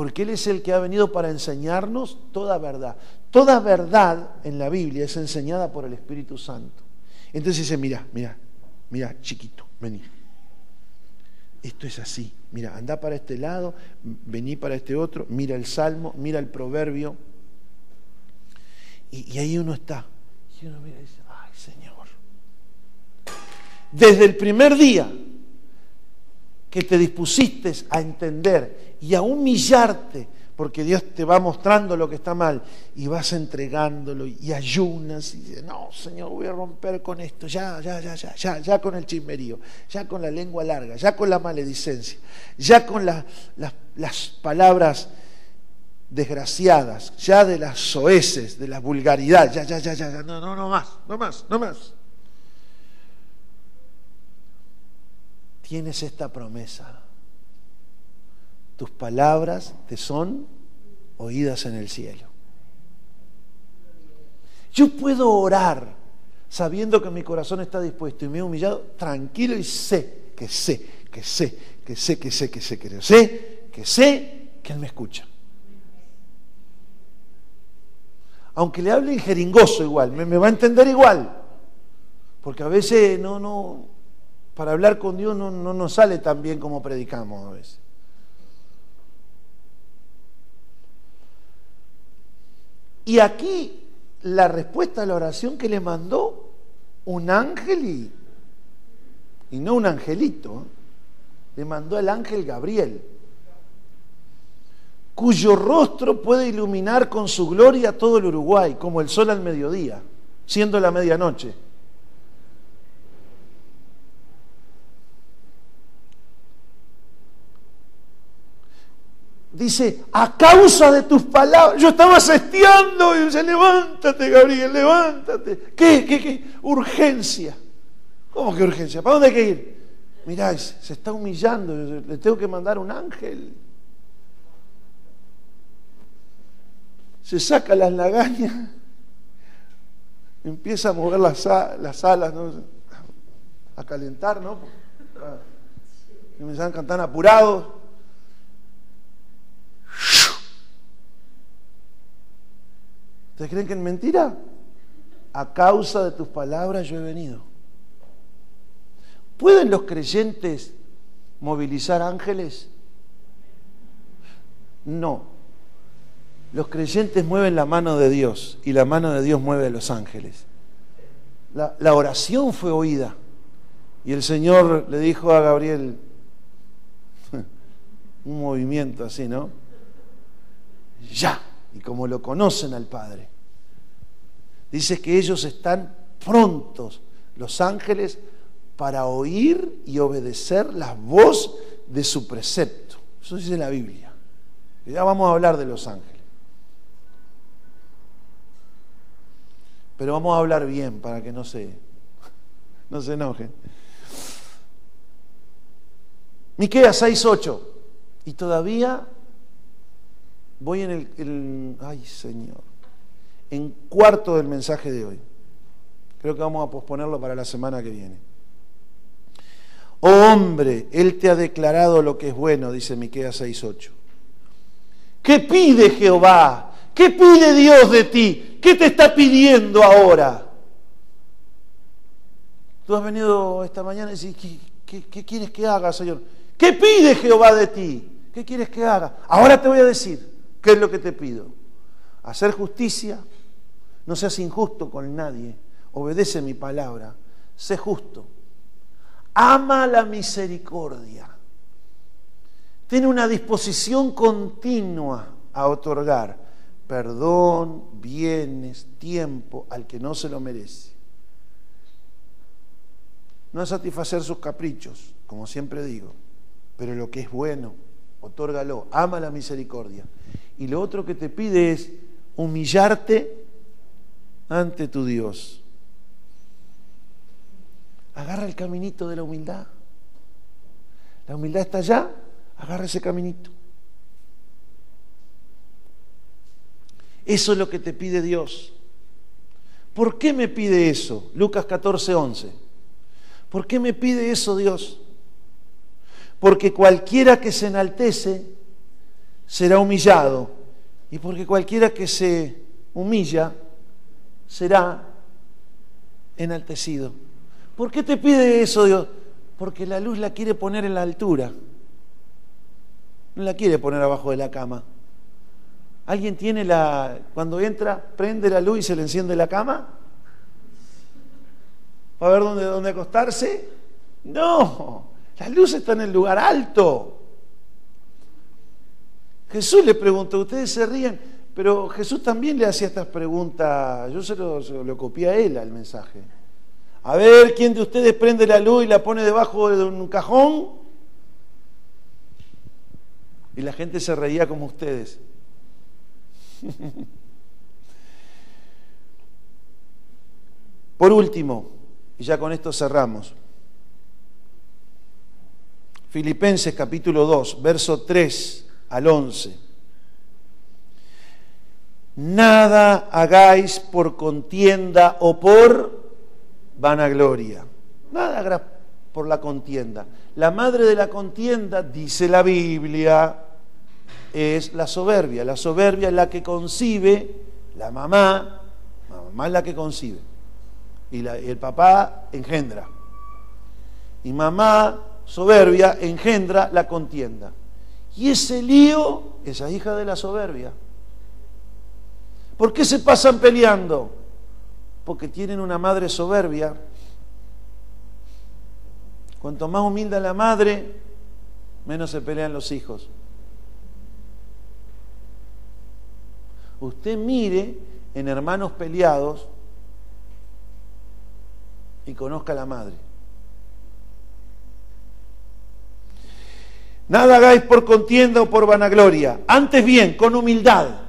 Porque Él es el que ha venido para enseñarnos toda verdad. Toda verdad en la Biblia es enseñada por el Espíritu Santo. Entonces dice, mira, mira, mira, chiquito, vení. Esto es así. Mira, anda para este lado, vení para este otro, mira el salmo, mira el proverbio. Y, ahí uno está. Y uno mira y dice, ay Señor. Desde el primer día que te dispusiste a entender y a humillarte, porque Dios te va mostrando lo que está mal y vas entregándolo y ayunas y dices, no, Señor, voy a romper con esto, ya, ya, ya, ya, ya, ya con el chismerío, ya con la lengua larga, ya con la maledicencia, ya con las palabras desgraciadas, ya de las soeces, de la vulgaridad, ya, ya, ya, ya, ya, no, no, no más, no más, no más. Tienes esta promesa tus palabras te son oídas en el cielo. Yo puedo orar sabiendo que mi corazón está dispuesto y me he humillado tranquilo y sé, que sé, que sé, que sé, que sé, que sé, que sé, que sé que Él me escucha. Aunque le hable en jeringoso igual, me va a entender igual. Porque a veces no, no, para hablar con Dios no, no nos sale tan bien como predicamos a veces. Y aquí la respuesta a la oración que le mandó un ángel y, no un angelito, ¿eh? le mandó el ángel Gabriel, cuyo rostro puede iluminar con su gloria todo el Uruguay, como el sol al mediodía, siendo la medianoche. Dice, a causa de tus palabras, yo estaba sesteando y dice, levántate, Gabriel, levántate. ¿Qué, qué, qué? Urgencia. ¿Cómo que urgencia? ¿Para dónde hay que ir? Mirá, se está humillando, le tengo que mandar un ángel. Se saca las lagañas, empieza a mover las, las alas, a calentar, ¿no? Y me a cantar apurados ¿Ustedes creen que es mentira? A causa de tus palabras yo he venido. ¿Pueden los creyentes movilizar ángeles? No. Los creyentes mueven la mano de Dios y la mano de Dios mueve a los ángeles. La, la oración fue oída y el Señor le dijo a Gabriel, un movimiento así, ¿no? Ya, y como lo conocen al Padre, dice que ellos están prontos, los ángeles, para oír y obedecer la voz de su precepto. Eso dice la Biblia. ya vamos a hablar de los ángeles. Pero vamos a hablar bien para que no se, no se enojen. Miqueas 6:8. Y todavía voy en el, ay Señor, en cuarto del mensaje de hoy. Creo que vamos a posponerlo para la semana que viene. Oh hombre, Él te ha declarado lo que es bueno, dice Miqueas 6:8. ¿Qué pide Jehová? ¿Qué pide Dios de ti? ¿Qué te está pidiendo ahora? Tú has venido esta mañana y ¿qué, qué quieres que haga, Señor? ¿Qué pide Jehová de ti? ¿Qué quieres que haga? Ahora te voy a decir qué es lo que te pido. Hacer justicia, no seas injusto con nadie, obedece mi palabra, sé justo, ama la misericordia, tiene una disposición continua a otorgar perdón, bienes, tiempo al que no se lo merece. No es satisfacer sus caprichos, como siempre digo, pero lo que es bueno, otórgalo, ama la misericordia. Y lo otro que te pide es humillarte ante tu Dios. Agarra el caminito de la humildad. La humildad está allá, agarra ese caminito. Eso es lo que te pide Dios. ¿Por qué me pide eso? Lucas 14, 11. ¿Por qué me pide eso Dios? Porque cualquiera que se enaltece será humillado. Y porque cualquiera que se humilla será enaltecido. ¿Por qué te pide eso Dios? Porque la luz la quiere poner en la altura. No la quiere poner abajo de la cama. ¿Alguien tiene la... cuando entra, prende la luz y se le enciende la cama? ¿Para ver dónde, dónde acostarse? No, la luz está en el lugar alto. Jesús le preguntó, ustedes se ríen, pero Jesús también le hacía estas preguntas, yo se lo, se copié a él al mensaje. A ver, ¿quién de ustedes prende la luz y la pone debajo de un cajón? Y la gente se reía como ustedes. Por último, y ya con esto cerramos, Filipenses capítulo 2, verso 3 al 11. Nada hagáis por contienda o por vanagloria. Nada hagáis por la contienda. La madre de la contienda, dice la Biblia, es la soberbia. La soberbia es la que concibe, la mamá, la mamá es la que concibe. Y, y el papá engendra. Y mamá soberbia engendra la contienda. Y ese lío, esa hija de la soberbia. ¿Por qué se pasan peleando? Porque tienen una madre soberbia. Cuanto más humilde la madre, menos se pelean los hijos. Usted mire en hermanos peleados y conozca a la madre. Nada hagáis por contienda o por vanagloria, antes bien, con humildad.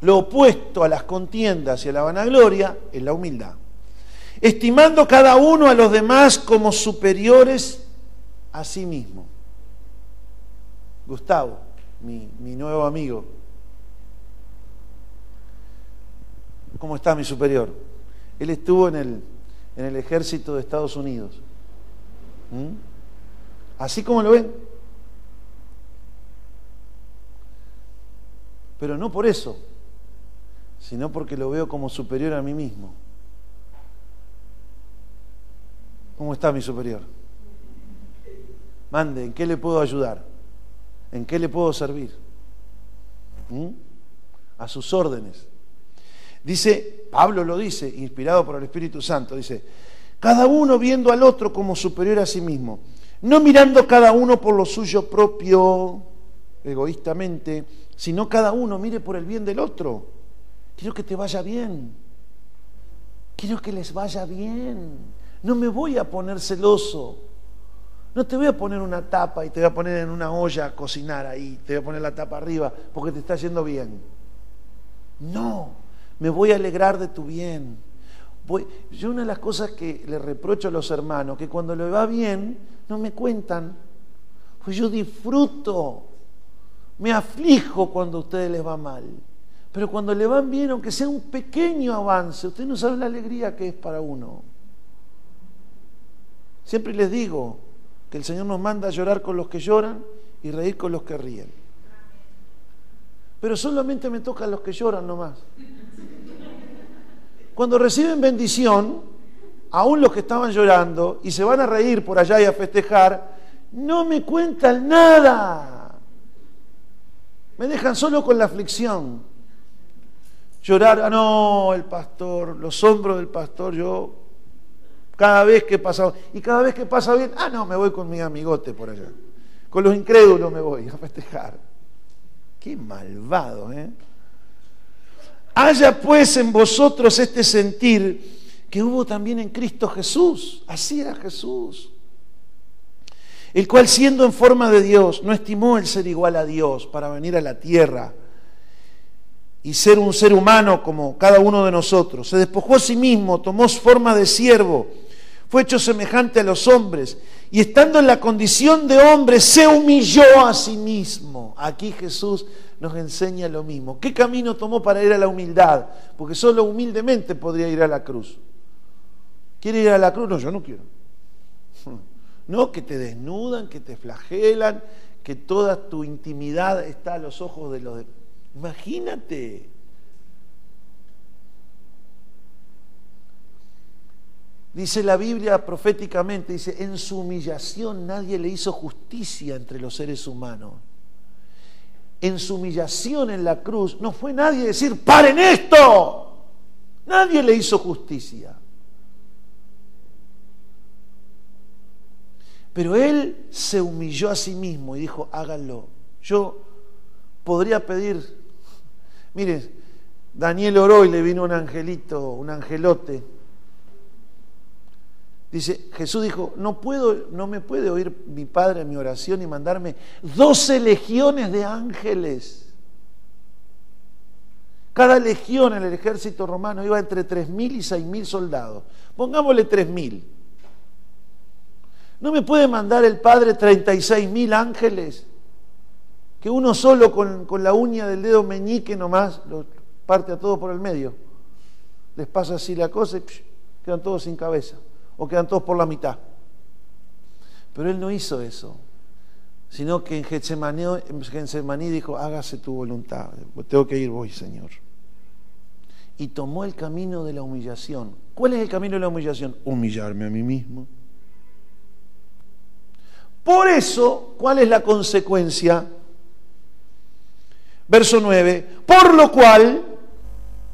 Lo opuesto a las contiendas y a la vanagloria es la humildad. Estimando cada uno a los demás como superiores a sí mismo. Gustavo, mi, mi nuevo amigo. ¿Cómo está mi superior? Él estuvo en el, en el ejército de Estados Unidos. ¿Mm? Así como lo ven. Pero no por eso, sino porque lo veo como superior a mí mismo. ¿Cómo está mi superior? Mande, ¿en qué le puedo ayudar? ¿En qué le puedo servir? a sus órdenes. Dice, Pablo lo dice, inspirado por el Espíritu Santo, dice, cada uno viendo al otro como superior a sí mismo, no mirando cada uno por lo suyo propio, egoístamente, sino cada uno mire por el bien del otro. Quiero que te vaya bien. Quiero que les vaya bien. No me voy a poner celoso. No te voy a poner una tapa y te voy a poner en una olla a cocinar ahí, te voy a poner la tapa arriba porque te está yendo bien. No, me voy a alegrar de tu bien. yo una de las cosas que le reprocho a los hermanos, que cuando le va bien, no me cuentan. Pues yo disfruto, me aflijo cuando a ustedes les va mal. Pero cuando le van bien, aunque sea un pequeño avance, usted no sabe la alegría que es para uno. Siempre les digo que el Señor nos manda a llorar con los que lloran y reír con los que ríen. Pero solamente me toca a los que lloran nomás. Cuando reciben bendición, aún los que estaban llorando y se van a reír por allá y a festejar, no me cuentan nada. Me dejan solo con la aflicción. Llorar, ah, no, el pastor, los hombros del pastor, yo cada vez que pasa, y cada vez que pasa bien, ah, no, me voy con mi amigote por allá. Con los incrédulos me voy a festejar. Qué malvado, ¿eh? Haya pues en vosotros este sentir que hubo también en Cristo Jesús. Así era Jesús. El cual siendo en forma de Dios, no estimó el ser igual a Dios para venir a la tierra y ser un ser humano como cada uno de nosotros. Se despojó a sí mismo, tomó forma de siervo fue hecho semejante a los hombres y estando en la condición de hombre se humilló a sí mismo. Aquí Jesús nos enseña lo mismo. ¿Qué camino tomó para ir a la humildad? Porque solo humildemente podría ir a la cruz. ¿Quiere ir a la cruz? No, yo no quiero. No, que te desnudan, que te flagelan, que toda tu intimidad está a los ojos de los... Imagínate. Dice la Biblia proféticamente, dice, en su humillación nadie le hizo justicia entre los seres humanos. En su humillación en la cruz no fue nadie decir, paren esto. Nadie le hizo justicia. Pero él se humilló a sí mismo y dijo, háganlo. Yo podría pedir, mire, Daniel oró le vino un angelito, un angelote Dice, Jesús dijo, no puedo, no me puede oír mi Padre en mi oración y mandarme doce legiones de ángeles. Cada legión en el ejército romano iba entre 3.000 y 6.000 soldados. Pongámosle 3.000. ¿No me puede mandar el Padre 36.000 ángeles? Que uno solo con, con, la uña del dedo meñique nomás lo parte a todo por el medio. Les pasa así la cosa y quedan todos sin cabeza o quedan todos por la mitad. Pero él no hizo eso, sino que en Getsemaní, dijo, hágase tu voluntad, tengo que ir voy, Señor. Y tomó el camino de la humillación. ¿Cuál es el camino de la humillación? Humillarme a mí mismo. Por eso, ¿cuál es la consecuencia? Verso 9, por lo cual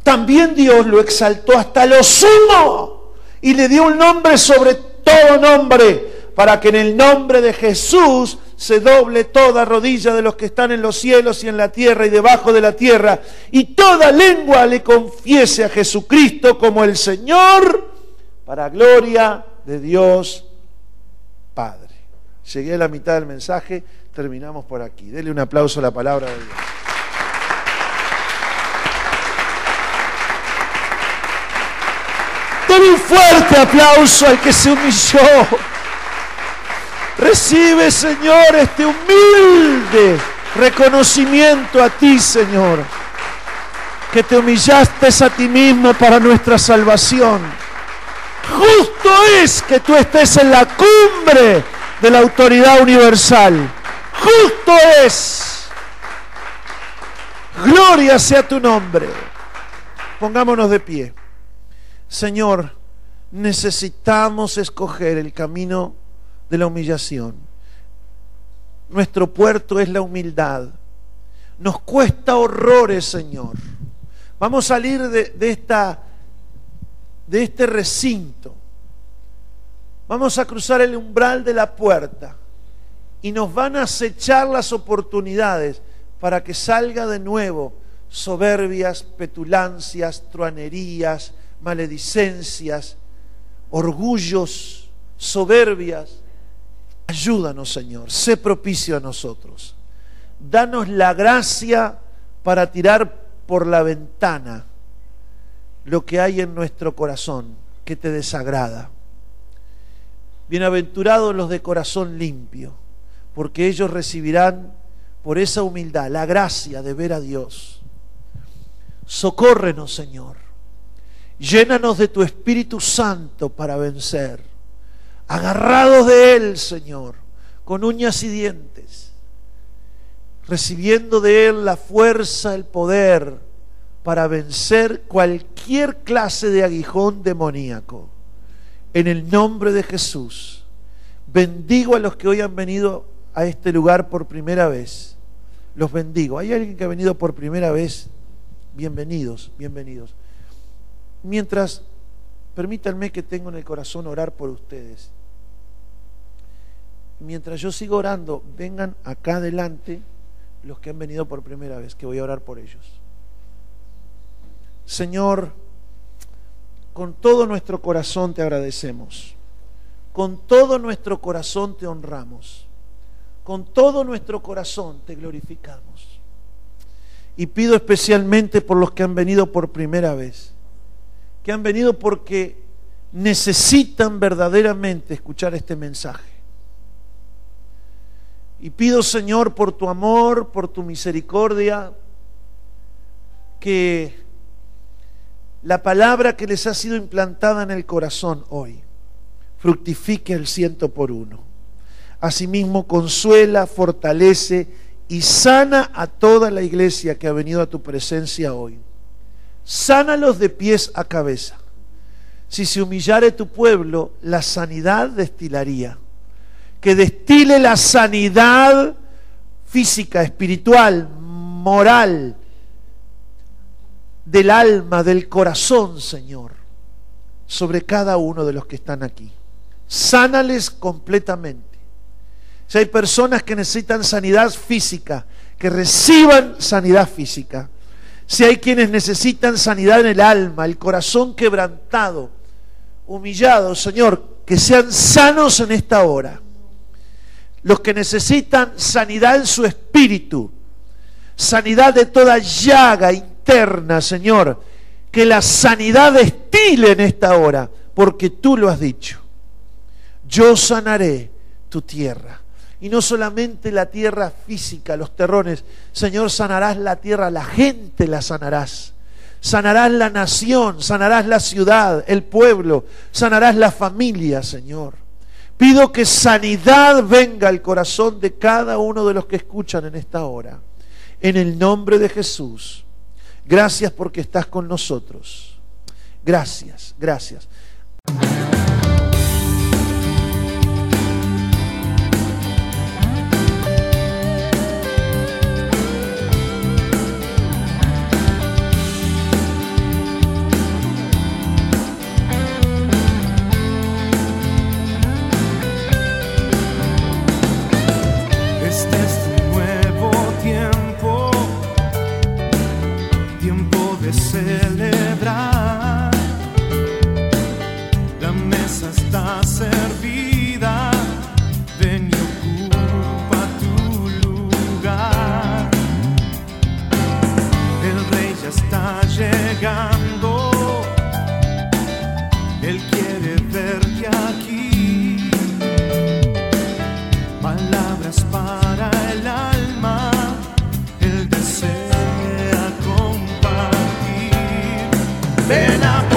también Dios lo exaltó hasta lo sumo y le dio un nombre sobre todo nombre, para que en el nombre de Jesús se doble toda rodilla de los que están en los cielos y en la tierra y debajo de la tierra, y toda lengua le confiese a Jesucristo como el Señor, para gloria de Dios Padre. Llegué a la mitad del mensaje, terminamos por aquí. Dele un aplauso a la palabra de Dios. Un fuerte aplauso al que se humilló. Recibe, Señor, este humilde reconocimiento a ti, Señor, que te humillaste a ti mismo para nuestra salvación. Justo es que tú estés en la cumbre de la autoridad universal. Justo es. Gloria sea tu nombre. Pongámonos de pie. Señor, necesitamos escoger el camino de la humillación. Nuestro puerto es la humildad. nos cuesta horrores, Señor. Vamos a salir de, esta, de este recinto. Vamos a cruzar el umbral de la puerta y nos van a acechar las oportunidades para que salga de nuevo soberbias, petulancias, truanerías, maledicencias, orgullos, soberbias. Ayúdanos, Señor, sé propicio a nosotros. Danos la gracia para tirar por la ventana lo que hay en nuestro corazón que te desagrada. Bienaventurados los de corazón limpio, porque ellos recibirán por esa humildad la gracia de ver a Dios. Socórrenos, Señor. Llénanos de tu Espíritu Santo para vencer. Agarrados de Él, Señor, con uñas y dientes. Recibiendo de Él la fuerza, el poder para vencer cualquier clase de aguijón demoníaco. En el nombre de Jesús, bendigo a los que hoy han venido a este lugar por primera vez. Los bendigo. ¿Hay alguien que ha venido por primera vez? Bienvenidos, bienvenidos. Mientras, permítanme que tengo en el corazón orar por ustedes. Mientras yo sigo orando, vengan acá adelante los que han venido por primera vez, que voy a orar por ellos. Señor, con todo nuestro corazón te agradecemos. Con todo nuestro corazón te honramos con todo nuestro corazón te glorificamos. Y pido especialmente por los que han venido por primera vez, que han venido porque necesitan verdaderamente escuchar este mensaje. Y pido, Señor, por tu amor, por tu misericordia, que la palabra que les ha sido implantada en el corazón hoy fructifique el ciento por uno Asimismo, consuela, fortalece y sana a toda la iglesia que ha venido a tu presencia hoy. Sánalos de pies a cabeza. Si se humillare tu pueblo, la sanidad destilaría. Que destile la sanidad física, espiritual, moral, del alma, del corazón, Señor, sobre cada uno de los que están aquí. Sánales completamente si hay personas que necesitan sanidad física, que reciban sanidad física. Si hay quienes necesitan sanidad en el alma, el corazón quebrantado, humillado, Señor, que sean sanos en esta hora. Los que necesitan sanidad en su espíritu, sanidad de toda llaga interna, Señor, que la sanidad destile en esta hora, porque tú lo has dicho. Yo sanaré tu tierra. Y no solamente la tierra física, los terrones. Señor, sanarás la tierra, la gente la sanarás. Sanarás la nación, sanarás la ciudad, el pueblo, sanarás la familia, Señor. Pido que sanidad venga al corazón de cada uno de los que escuchan en esta hora. En el nombre de Jesús. Gracias porque estás con nosotros. Gracias, gracias. Man, I'm